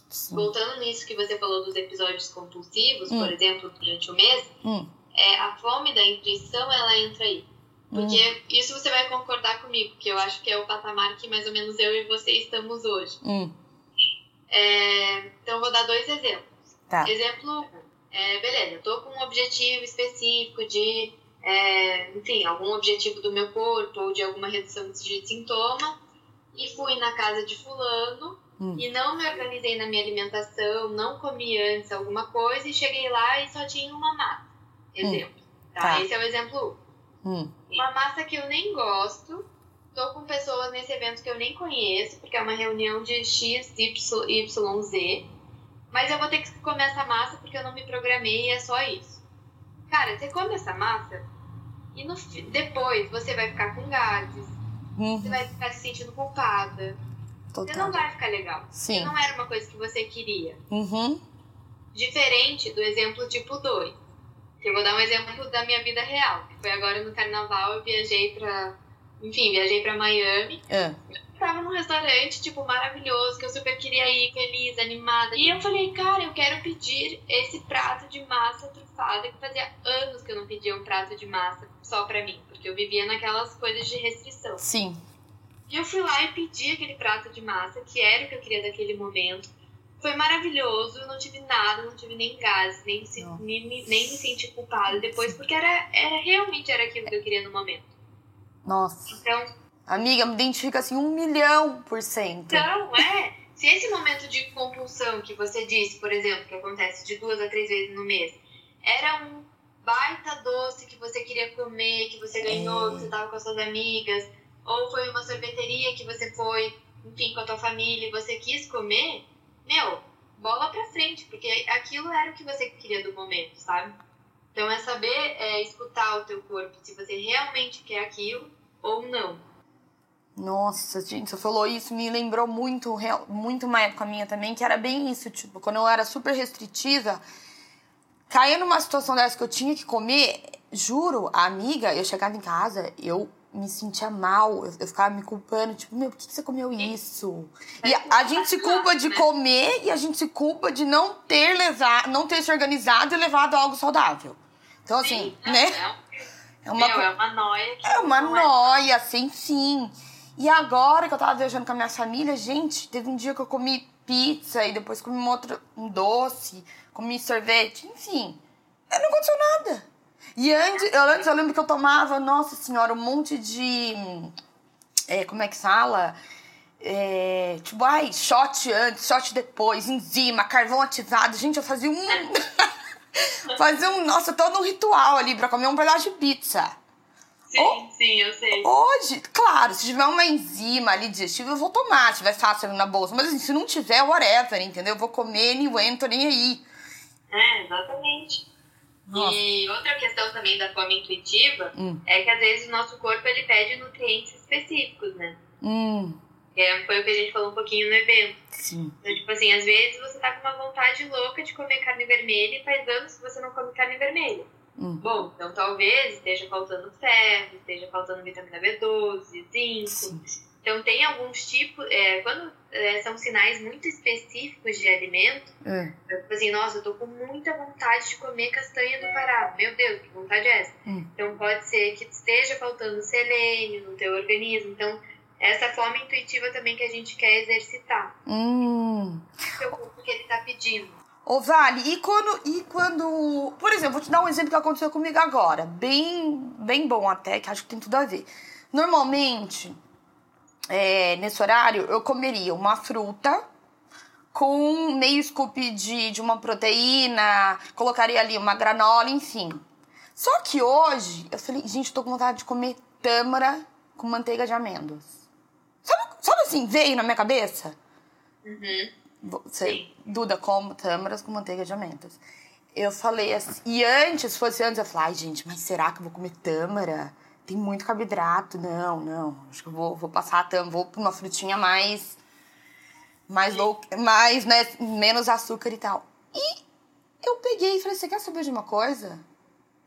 sim. voltando nisso que você falou dos episódios compulsivos, hum. por exemplo, durante o mês, hum. é, a fome da intuição ela entra aí. Porque hum. isso você vai concordar comigo, que eu acho que é o patamar que mais ou menos eu e você estamos hoje. Hum. É, então, vou dar dois exemplos. Tá. Exemplo, é, beleza, eu tô com um objetivo específico de é, enfim, algum objetivo do meu corpo ou de alguma redução de sintoma e fui na casa de fulano hum. e não me organizei na minha alimentação, não comi antes alguma coisa e cheguei lá e só tinha uma massa. Exemplo. Hum. Tá? tá? Esse é o exemplo 1. Hum. Uma massa que eu nem gosto, tô com pessoas nesse evento que eu nem conheço, porque é uma reunião de X, Y, Y, Z, mas eu vou ter que comer essa massa porque eu não me programei e é só isso. Cara, você come essa massa, e no, depois você vai ficar com gases, uhum. você vai ficar se sentindo culpada. Total. Você não vai ficar legal. Sim. Não era uma coisa que você queria. Uhum. Diferente do exemplo tipo 2. Que eu vou dar um exemplo da minha vida real. Que foi agora no carnaval, eu viajei pra. Enfim, viajei pra Miami. É tava num restaurante, tipo, maravilhoso, que eu super queria ir, feliz, animada. E eu falei, cara, eu quero pedir esse prato de massa trufada, que fazia anos que eu não pedia um prato de massa só pra mim, porque eu vivia naquelas coisas de restrição. Sim. E eu fui lá e pedi aquele prato de massa, que era o que eu queria daquele momento. Foi maravilhoso, eu não tive nada, não tive nem gás, nem, nem, nem me senti culpada depois, porque era, era realmente era aquilo que eu queria no momento. Nossa. Então, Amiga, me identifica assim um milhão por cento. Então, é. Se esse momento de compulsão que você disse, por exemplo, que acontece de duas a três vezes no mês, era um baita doce que você queria comer, que você ganhou, é. que você tava com as suas amigas, ou foi uma sorveteria que você foi, enfim, com a tua família e você quis comer, meu, bola pra frente, porque aquilo era o que você queria do momento, sabe? Então é saber é, escutar o teu corpo, se você realmente quer aquilo ou não. Nossa, gente, você falou isso, me lembrou muito, muito uma época minha também, que era bem isso, tipo, quando eu era super restritiva, caía numa situação dessa que eu tinha que comer, juro, a amiga, eu chegava em casa, eu me sentia mal, eu, eu ficava me culpando, tipo, meu, por que, você comeu isso? E a, a, gente se culpa de comer e a gente se culpa de não ter levado, não ter se organizado e levado algo saudável. Então, assim, sim, né? É, uma, meu, é uma noia. é uma é. noia, sim, sim. E agora que eu tava viajando com a minha família, gente, teve um dia que eu comi pizza e depois comi um outro um doce, comi sorvete, enfim. Não aconteceu nada. E antes eu, antes, eu lembro que eu tomava, nossa senhora, um monte de. É, como é que fala? É, tipo, ai, shot antes, shot depois, enzima, carvão ativado. Gente, eu fazia um. fazia um. Nossa, todo um ritual ali pra comer um pedaço de pizza. Sim, sim, eu sei. Hoje, claro, se tiver uma enzima ali digestiva, eu vou tomar, se tiver fácil na bolsa. Mas assim, se não tiver, whatever, entendeu? Eu vou comer não entro nem aí. É, exatamente. Nossa. E outra questão também da fome intuitiva Hum. é que às vezes o nosso corpo ele pede nutrientes específicos, né? Hum, é- foi o que a gente falou um pouquinho no evento. sim. Então, tipo assim, às vezes você tá com uma vontade louca de comer carne vermelha e faz anos que você não come carne vermelha. Hum. Bom, então talvez esteja faltando ferro, esteja faltando vitamina B12, zinco. Sim. Então tem alguns tipos, é, quando é, são sinais muito específicos de alimento, É. Tipo assim, nossa, eu tô com muita vontade de comer castanha do Pará. Meu Deus, que vontade é essa? Hum. Então pode ser que esteja faltando selênio no teu organismo. Então, essa fome intuitiva também que a gente quer exercitar. Hum. O teu corpo que ele tá pedindo. Ô, Vale, e quando, e quando. Por exemplo, vou te dar um exemplo que aconteceu comigo agora. Bem, bem bom até, que acho que tem tudo a ver. Normalmente, é, nesse horário, eu comeria uma fruta com meio scoop de, de uma proteína, colocaria ali uma granola, enfim. Só que hoje, eu falei, gente, tô com vontade de comer tâmara com manteiga de amêndoas. Sabe, sabe assim, veio na minha cabeça? Uhum. Você, Sim. Duda, como tâmaras com manteiga de amêndoas. Eu falei assim, e antes, se fosse antes, eu falei, ai gente, mas será que eu vou comer tâmara? Tem muito carboidrato. Não, não. Acho que eu vou, vou passar a tâmara, vou pra uma frutinha mais. Mais low, mais, né, menos açúcar e tal. E eu peguei e falei, você quer saber de uma coisa?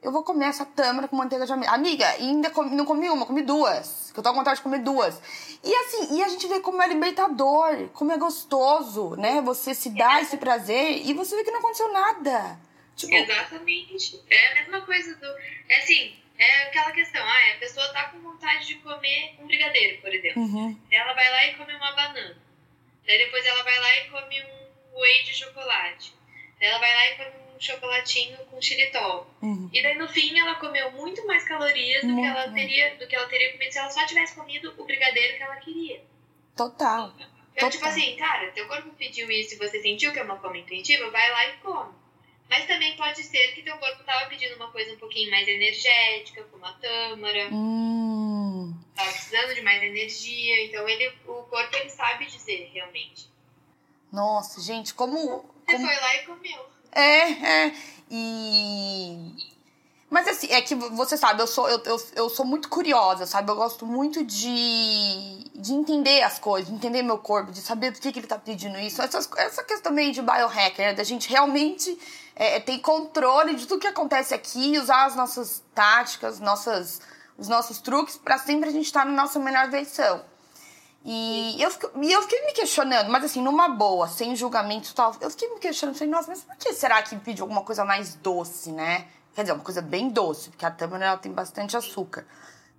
Eu vou comer essa tâmara com manteiga de. Amiga, e ainda comi- não comi uma, comi duas. Que eu tô com vontade de comer duas. E assim, e a gente vê como é libertador, como é gostoso, né? Você se dá esse prazer e você vê que não aconteceu nada. Tipo, Exatamente. É a mesma coisa do. É assim, é aquela questão. Ah, a pessoa tá com vontade de comer um brigadeiro, por exemplo. uhum, Ela vai lá e come uma banana. Daí depois ela vai lá e come um whey de chocolate. Daí ela vai lá e come um chocolatinho com xilitol. uhum. E daí no fim ela comeu muito mais calorias do que, ela teria, do que ela teria comido se ela só tivesse comido o brigadeiro que ela queria. Total. Então, Total. tipo assim, cara, teu corpo pediu isso e você sentiu que é uma fome intuitiva, vai lá e come. Mas também pode ser que teu corpo tava pedindo uma coisa um pouquinho mais energética, como a tâmara, Hum. tava precisando de mais energia. Então ele, o corpo ele sabe dizer realmente. Nossa, gente, como. Você como... foi lá e comeu. É, é. E. Mas assim, é que você sabe, eu sou, eu, eu, eu sou muito curiosa, sabe? Eu gosto muito de, de entender as coisas, de entender meu corpo, de saber por que, que ele tá pedindo isso. Essas, essa questão meio de biohacker, né? Da gente realmente é, ter controle de tudo que acontece aqui usar as nossas táticas, nossas, os nossos truques pra sempre a gente estar na nossa melhor versão. E eu, e eu fiquei me questionando, mas assim, numa boa, sem julgamento e tal. Eu fiquei me questionando, falei, nossa, mas por que será que pediu alguma coisa mais doce, né? Quer dizer, uma coisa bem doce, porque a tâmara ela tem bastante açúcar.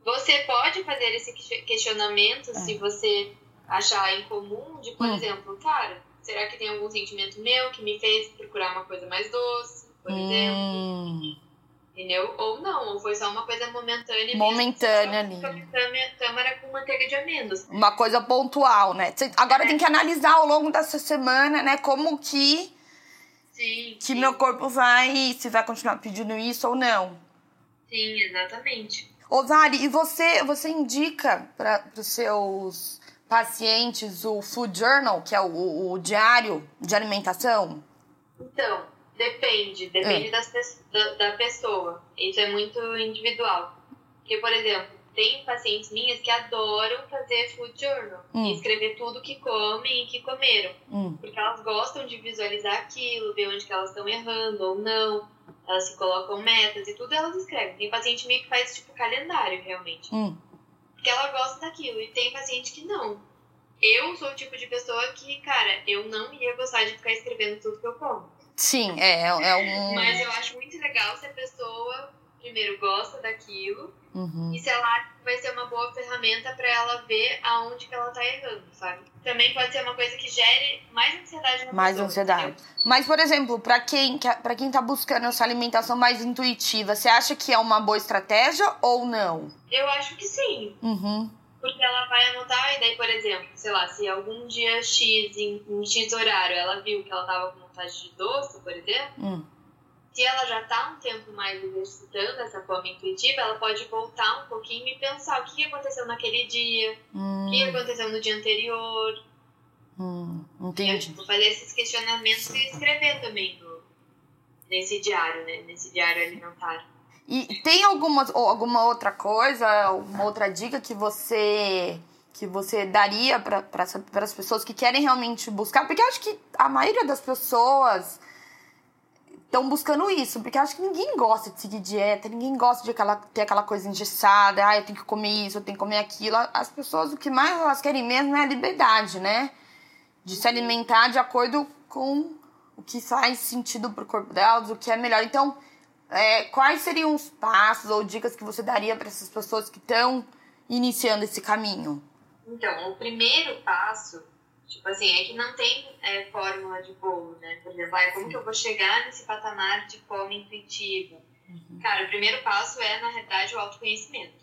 Você pode fazer esse que- questionamento se você achar incomum, de, por Hum. exemplo, cara, será que tem algum sentimento meu que me fez procurar uma coisa mais doce, por exemplo? Entendeu? Ou não, ou foi só uma coisa momentânea. Momentânea só ali. tâmara- Tâmara com manteiga de amêndoas. uma coisa pontual, né? Agora É. tem que analisar ao longo dessa semana, né, como que, Sim, que sim, meu corpo vai, se vai continuar pedindo isso ou não. sim, exatamente. Ô, Vari, e você, você indica para os seus pacientes o Food Journal, que é o, o- o diário de alimentação? Então, depende, depende das pe- da, da pessoa. Isso é muito individual. Porque, por exemplo, tem pacientes minhas que adoram fazer food journal Hum. e escrever tudo que comem e que comeram. Hum, Porque elas gostam de visualizar aquilo, ver onde que elas estão errando ou não. Elas se colocam metas e tudo elas escrevem. Tem paciente minha que faz tipo calendário, realmente. hum, Porque ela gosta daquilo. E tem paciente que não. Eu sou o tipo de pessoa que, cara, eu não ia gostar de ficar escrevendo tudo que eu como. Sim, é, é um... Mas eu acho muito legal se a pessoa, primeiro, gosta daquilo Uhum. e se ela vai ser uma boa ferramenta pra ela ver aonde que ela tá errando, sabe? Também pode ser uma coisa que gere mais ansiedade na Mais pessoa, ansiedade. entendeu? Mas, por exemplo, para quem, pra quem tá buscando essa alimentação mais intuitiva, você acha que é uma boa estratégia ou não? Eu acho que sim. Uhum. Porque ela vai anotar, e daí, por exemplo, sei lá, se algum dia X, em, em X horário, ela viu que ela tava com vontade de doce, por exemplo, Hum. se ela já tá um tempo mais exercitando essa fome intuitiva, ela pode voltar um pouquinho e pensar o que aconteceu naquele dia, o que Hum. aconteceu no dia anterior, Hum. Entendi. tipo, fazer esses questionamentos e escrever também no, nesse diário, né? Nesse diário alimentar. E tem alguma, alguma outra coisa, alguma outra dica que você que você daria para as pessoas que querem realmente buscar? Porque acho que a maioria das pessoas estão buscando isso, porque acho que ninguém gosta de seguir dieta, ninguém gosta de aquela, ter aquela coisa engessada, ah, eu tenho que comer isso, eu tenho que comer aquilo. As pessoas, o que mais elas querem mesmo é a liberdade, né? De se alimentar de acordo com o que faz sentido pro corpo delas, o que é melhor. Então, é, quais seriam os passos ou dicas que você daria para essas pessoas que estão iniciando esse caminho? Então, o primeiro passo Tipo assim, é que não tem é, fórmula de bolo, né? Por exemplo, ah, como que eu vou chegar nesse patamar de fome intuitiva? Uhum. Cara, o primeiro passo é, na realidade, o autoconhecimento.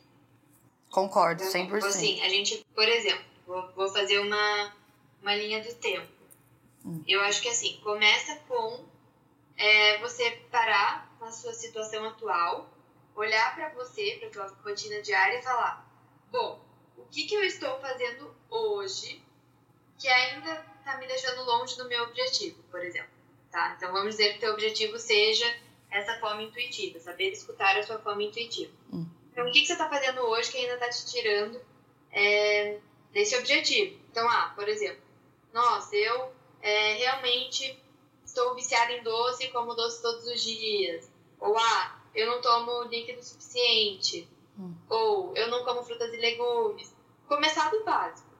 Concordo, 100%. Então, tipo assim, a gente, por exemplo, vou, vou fazer uma, uma linha do tempo. Uhum. Eu acho que assim, começa com é, você parar na sua situação atual, olhar para você, para tua rotina diária e falar: bom, o que, que eu estou fazendo hoje que ainda está me deixando longe do meu objetivo, por exemplo. Tá? Então vamos dizer que teu objetivo seja essa fome intuitiva, saber escutar a sua fome intuitiva. Hum. Então o que, que você está fazendo hoje que ainda está te tirando é, desse objetivo? Então, ah, por exemplo, nossa, eu é, realmente estou viciada em doce e como doce todos os dias. Ou ah, eu não tomo líquido suficiente. Hum. Ou eu não como frutas e legumes. Começar do básico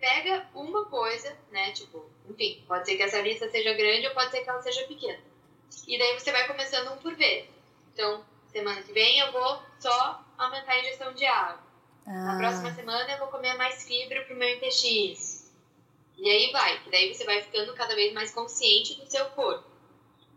pega uma coisa, né? Tipo, enfim, pode ser que essa lista seja grande ou pode ser que ela seja pequena. E daí você vai começando um por vez. Então, semana que vem eu vou só aumentar a ingestão de água. Ah. Na próxima semana eu vou comer mais fibra pro meu intestino. E aí vai, que daí você vai ficando cada vez mais consciente do seu corpo.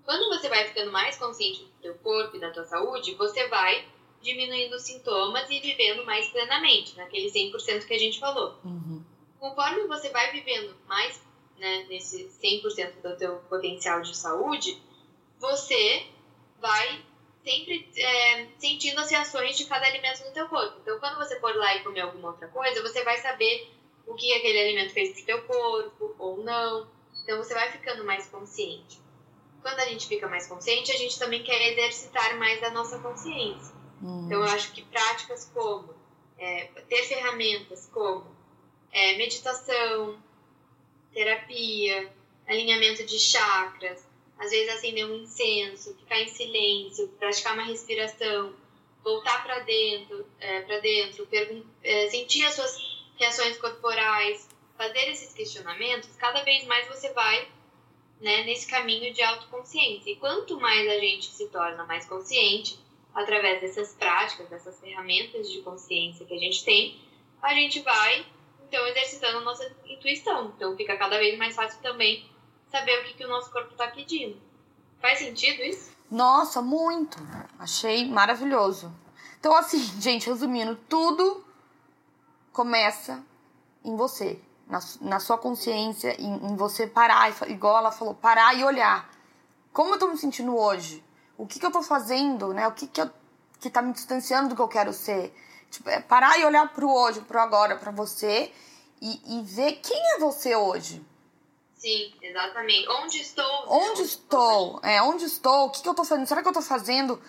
Quando você vai ficando mais consciente do seu corpo e da tua saúde, você vai diminuindo os sintomas e vivendo mais plenamente, naquele 100% que a gente falou. Uhum conforme você vai vivendo mais né, nesse 100% do teu potencial de saúde, você vai sempre é, sentindo as reações de cada alimento no teu corpo. Então, quando você for lá e comer alguma outra coisa, você vai saber o que aquele alimento fez pro teu corpo ou não. Então, você vai ficando mais consciente. Quando a gente fica mais consciente, a gente também quer exercitar mais a nossa consciência. Então, eu acho que práticas como é, ter ferramentas como é, meditação, terapia, alinhamento de chakras, às vezes acender um incenso, ficar em silêncio, praticar uma respiração, voltar para dentro, é, para dentro, é, sentir as suas reações corporais, fazer esses questionamentos, cada vez mais você vai né, nesse caminho de autoconsciência. E quanto mais a gente se torna mais consciente, através dessas práticas, dessas ferramentas de consciência que a gente tem, a gente vai então exercitando a nossa intuição. Então fica cada vez mais fácil também saber o que, que o nosso corpo está pedindo. Faz sentido isso? Nossa, muito. Achei maravilhoso. Então, assim, gente, resumindo, tudo começa em você, na, na sua consciência, em, em, você parar, igual ela falou, parar e olhar. Como eu tô me sentindo hoje? O que, que eu tô fazendo, né? O que, que, eu, que tá me distanciando do que eu quero ser? Tipo, é parar e olhar pro hoje, pro agora, para você e, e ver quem é você hoje. Sim, exatamente. Onde estou? Onde estou? É, onde estou? O que, que eu tô fazendo? Será que eu tô fazendo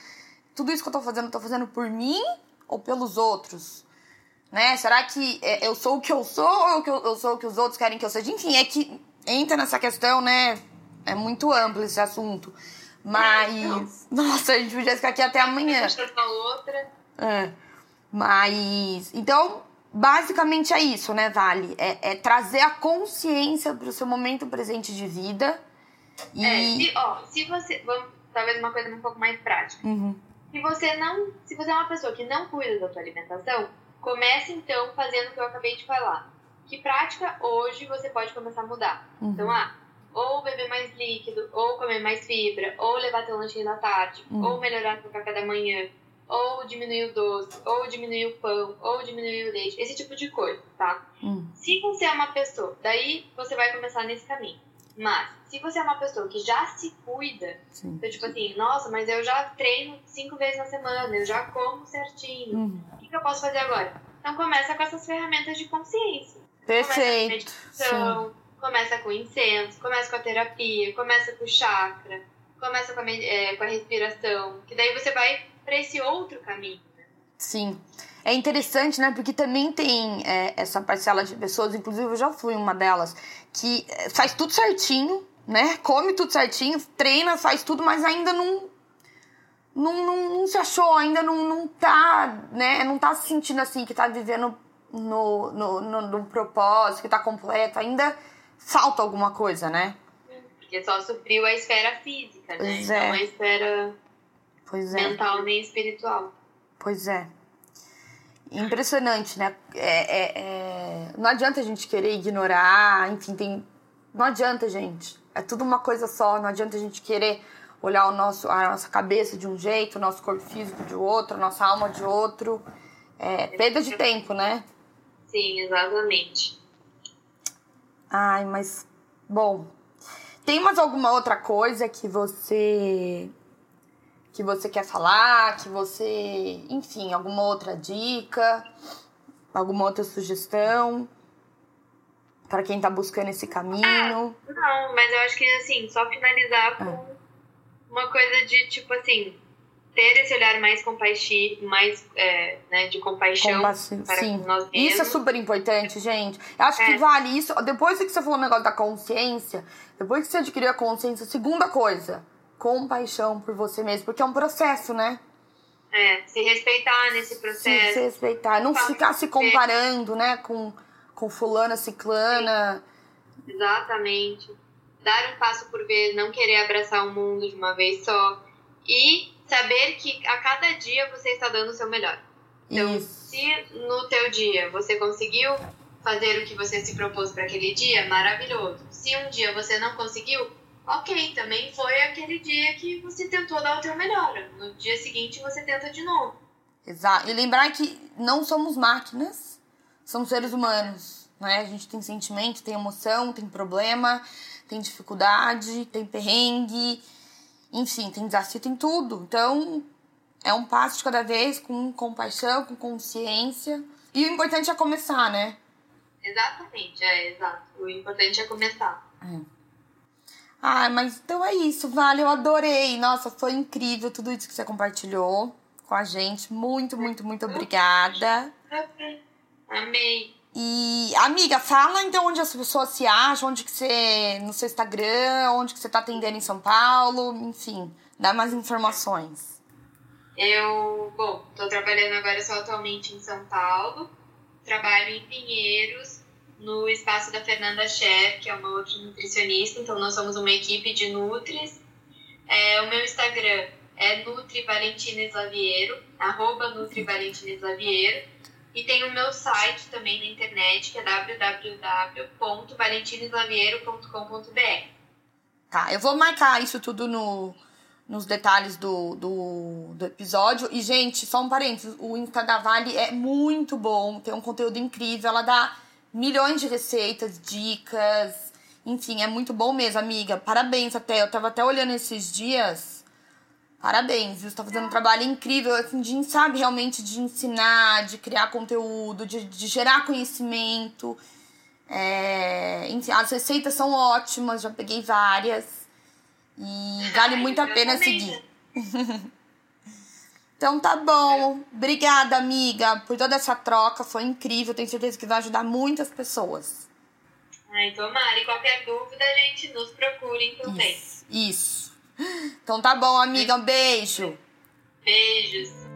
tudo isso que eu tô fazendo, eu tô fazendo por mim ou pelos outros? Né? Será que é, eu sou o que eu sou ou eu, eu sou o que os outros querem que eu seja? Enfim, é que entra nessa questão, né? É muito amplo esse assunto. Mas. É, nossa, a gente podia ficar aqui até amanhã. outra. É. Mas. Então, basicamente é isso, né, Vale? É, é trazer a consciência para o seu momento presente de vida. E... É, se, ó, se você. Vamos, talvez uma coisa um pouco mais prática. Uhum. Se você não. Se você é uma pessoa que não cuida da sua alimentação, comece então fazendo o que eu acabei de falar. Que prática hoje você pode começar a mudar? Uhum. Então, ah, ou beber mais líquido, ou comer mais fibra, ou levar teu lanchinho da tarde, uhum. ou melhorar seu café da manhã, ou diminuir o doce, ou diminuir o pão, ou diminuir o leite, esse tipo de coisa, tá? Hum. Se você é uma pessoa, daí você vai começar nesse caminho. Mas, se você é uma pessoa que já se cuida, Sim. então, tipo assim, nossa, mas eu já treino cinco vezes na semana, eu já como certinho, hum. o que, que eu posso fazer agora? Então, começa com essas ferramentas de consciência. Perfeito. Começa com meditação, começa com incenso, começa com a terapia, começa com chakra, começa com a, é, com a respiração, que daí você vai para esse outro caminho. Né? Sim. É interessante, né? Porque também tem é, essa parcela de pessoas, inclusive eu já fui uma delas, que é, faz tudo certinho, né? Come tudo certinho, treina, faz tudo, mas ainda não. Não, não, não se achou, ainda não, não tá, né? Não tá se sentindo assim que tá vivendo no, no, no, no propósito, que tá completo, ainda falta alguma coisa, né? Porque só supriu a esfera física, né? Pois é. Não a esfera pois é. mental nem espiritual. Pois é. Impressionante, né? É, é, é... Não adianta a gente querer ignorar, enfim, tem. Não adianta, gente. É tudo uma coisa só. Não adianta a gente querer olhar o nosso, a nossa cabeça de um jeito, o nosso corpo físico de outro, a nossa alma de outro. É perda de tempo, né? Sim, exatamente. Ai, mas. Bom. Tem mais alguma outra coisa que você que você quer falar, que você, enfim, alguma outra dica, alguma outra sugestão para quem tá buscando esse caminho? Ah, não, mas eu acho que assim, só finalizar com ah. uma coisa de tipo assim, ter esse olhar mais compaixi, mais é, né, de compaixão Compassi para Sim. nós mesmos. Isso é super importante, gente. Eu acho é. que vale isso. Depois que você falou o negócio da consciência, depois que você adquiriu a consciência, segunda coisa, compaixão por você mesmo, porque é um processo, né? É, se respeitar nesse processo. Sim, se respeitar, não ficar se comparando, né, com, com fulana, ciclana. Sim. Exatamente. Dar um passo por vez, não querer abraçar o mundo de uma vez só. E saber que a cada dia você está dando o seu melhor. Então, Isso. se no teu dia você conseguiu fazer o que você se propôs para aquele dia, maravilhoso. Se um dia você não conseguiu, ok, também foi aquele dia que você tentou dar o teu melhor. No dia seguinte você tenta de novo. Exato. E lembrar que não somos máquinas, somos seres humanos. Né? A gente tem sentimento, tem emoção, tem problema, tem dificuldade, tem perrengue, enfim, tem desafio, tem tudo. Então, é um passo de cada vez, com compaixão, com consciência. E o importante é começar, né? Exatamente, é, exato. O importante é começar. É. Ah, mas então é isso, Vale. Eu adorei. Nossa, foi incrível tudo isso que você compartilhou com a gente. Muito, muito, muito obrigada. Amei. E, amiga, fala então onde as pessoas se acham, onde que você. no seu Instagram, onde que você tá atendendo em São Paulo, enfim, dá mais informações. Eu, bom, tô trabalhando agora só atualmente em São Paulo. Trabalho em Pinheiros, no espaço da Fernanda Cher, que é uma outra nutricionista, então nós somos uma equipe de Nutris. É, o meu Instagram é Nutri arroba Nutri E tem o meu site também na internet, que é www.valentineslaviero.com.br. Tá, eu vou marcar isso tudo no, nos detalhes do, do, do, episódio. E, gente, só um parênteses, o Insta da Vale é muito bom, tem um conteúdo incrível, ela dá milhões de receitas, dicas. Enfim, é muito bom mesmo, amiga. Parabéns até. Eu tava até olhando esses dias. Parabéns, você tá fazendo um trabalho incrível, assim, de, sabe, realmente de ensinar, de criar conteúdo, de, de gerar conhecimento. É, enfim, as receitas são ótimas, já peguei várias. E vale muito a pena seguir. Então tá bom. Obrigada, amiga, por toda essa troca. Foi incrível. Tenho certeza que vai ajudar muitas pessoas. Ai, tomara. E qualquer dúvida, a gente nos procure também. Isso, isso. Então tá bom, amiga. Um beijo. Beijos.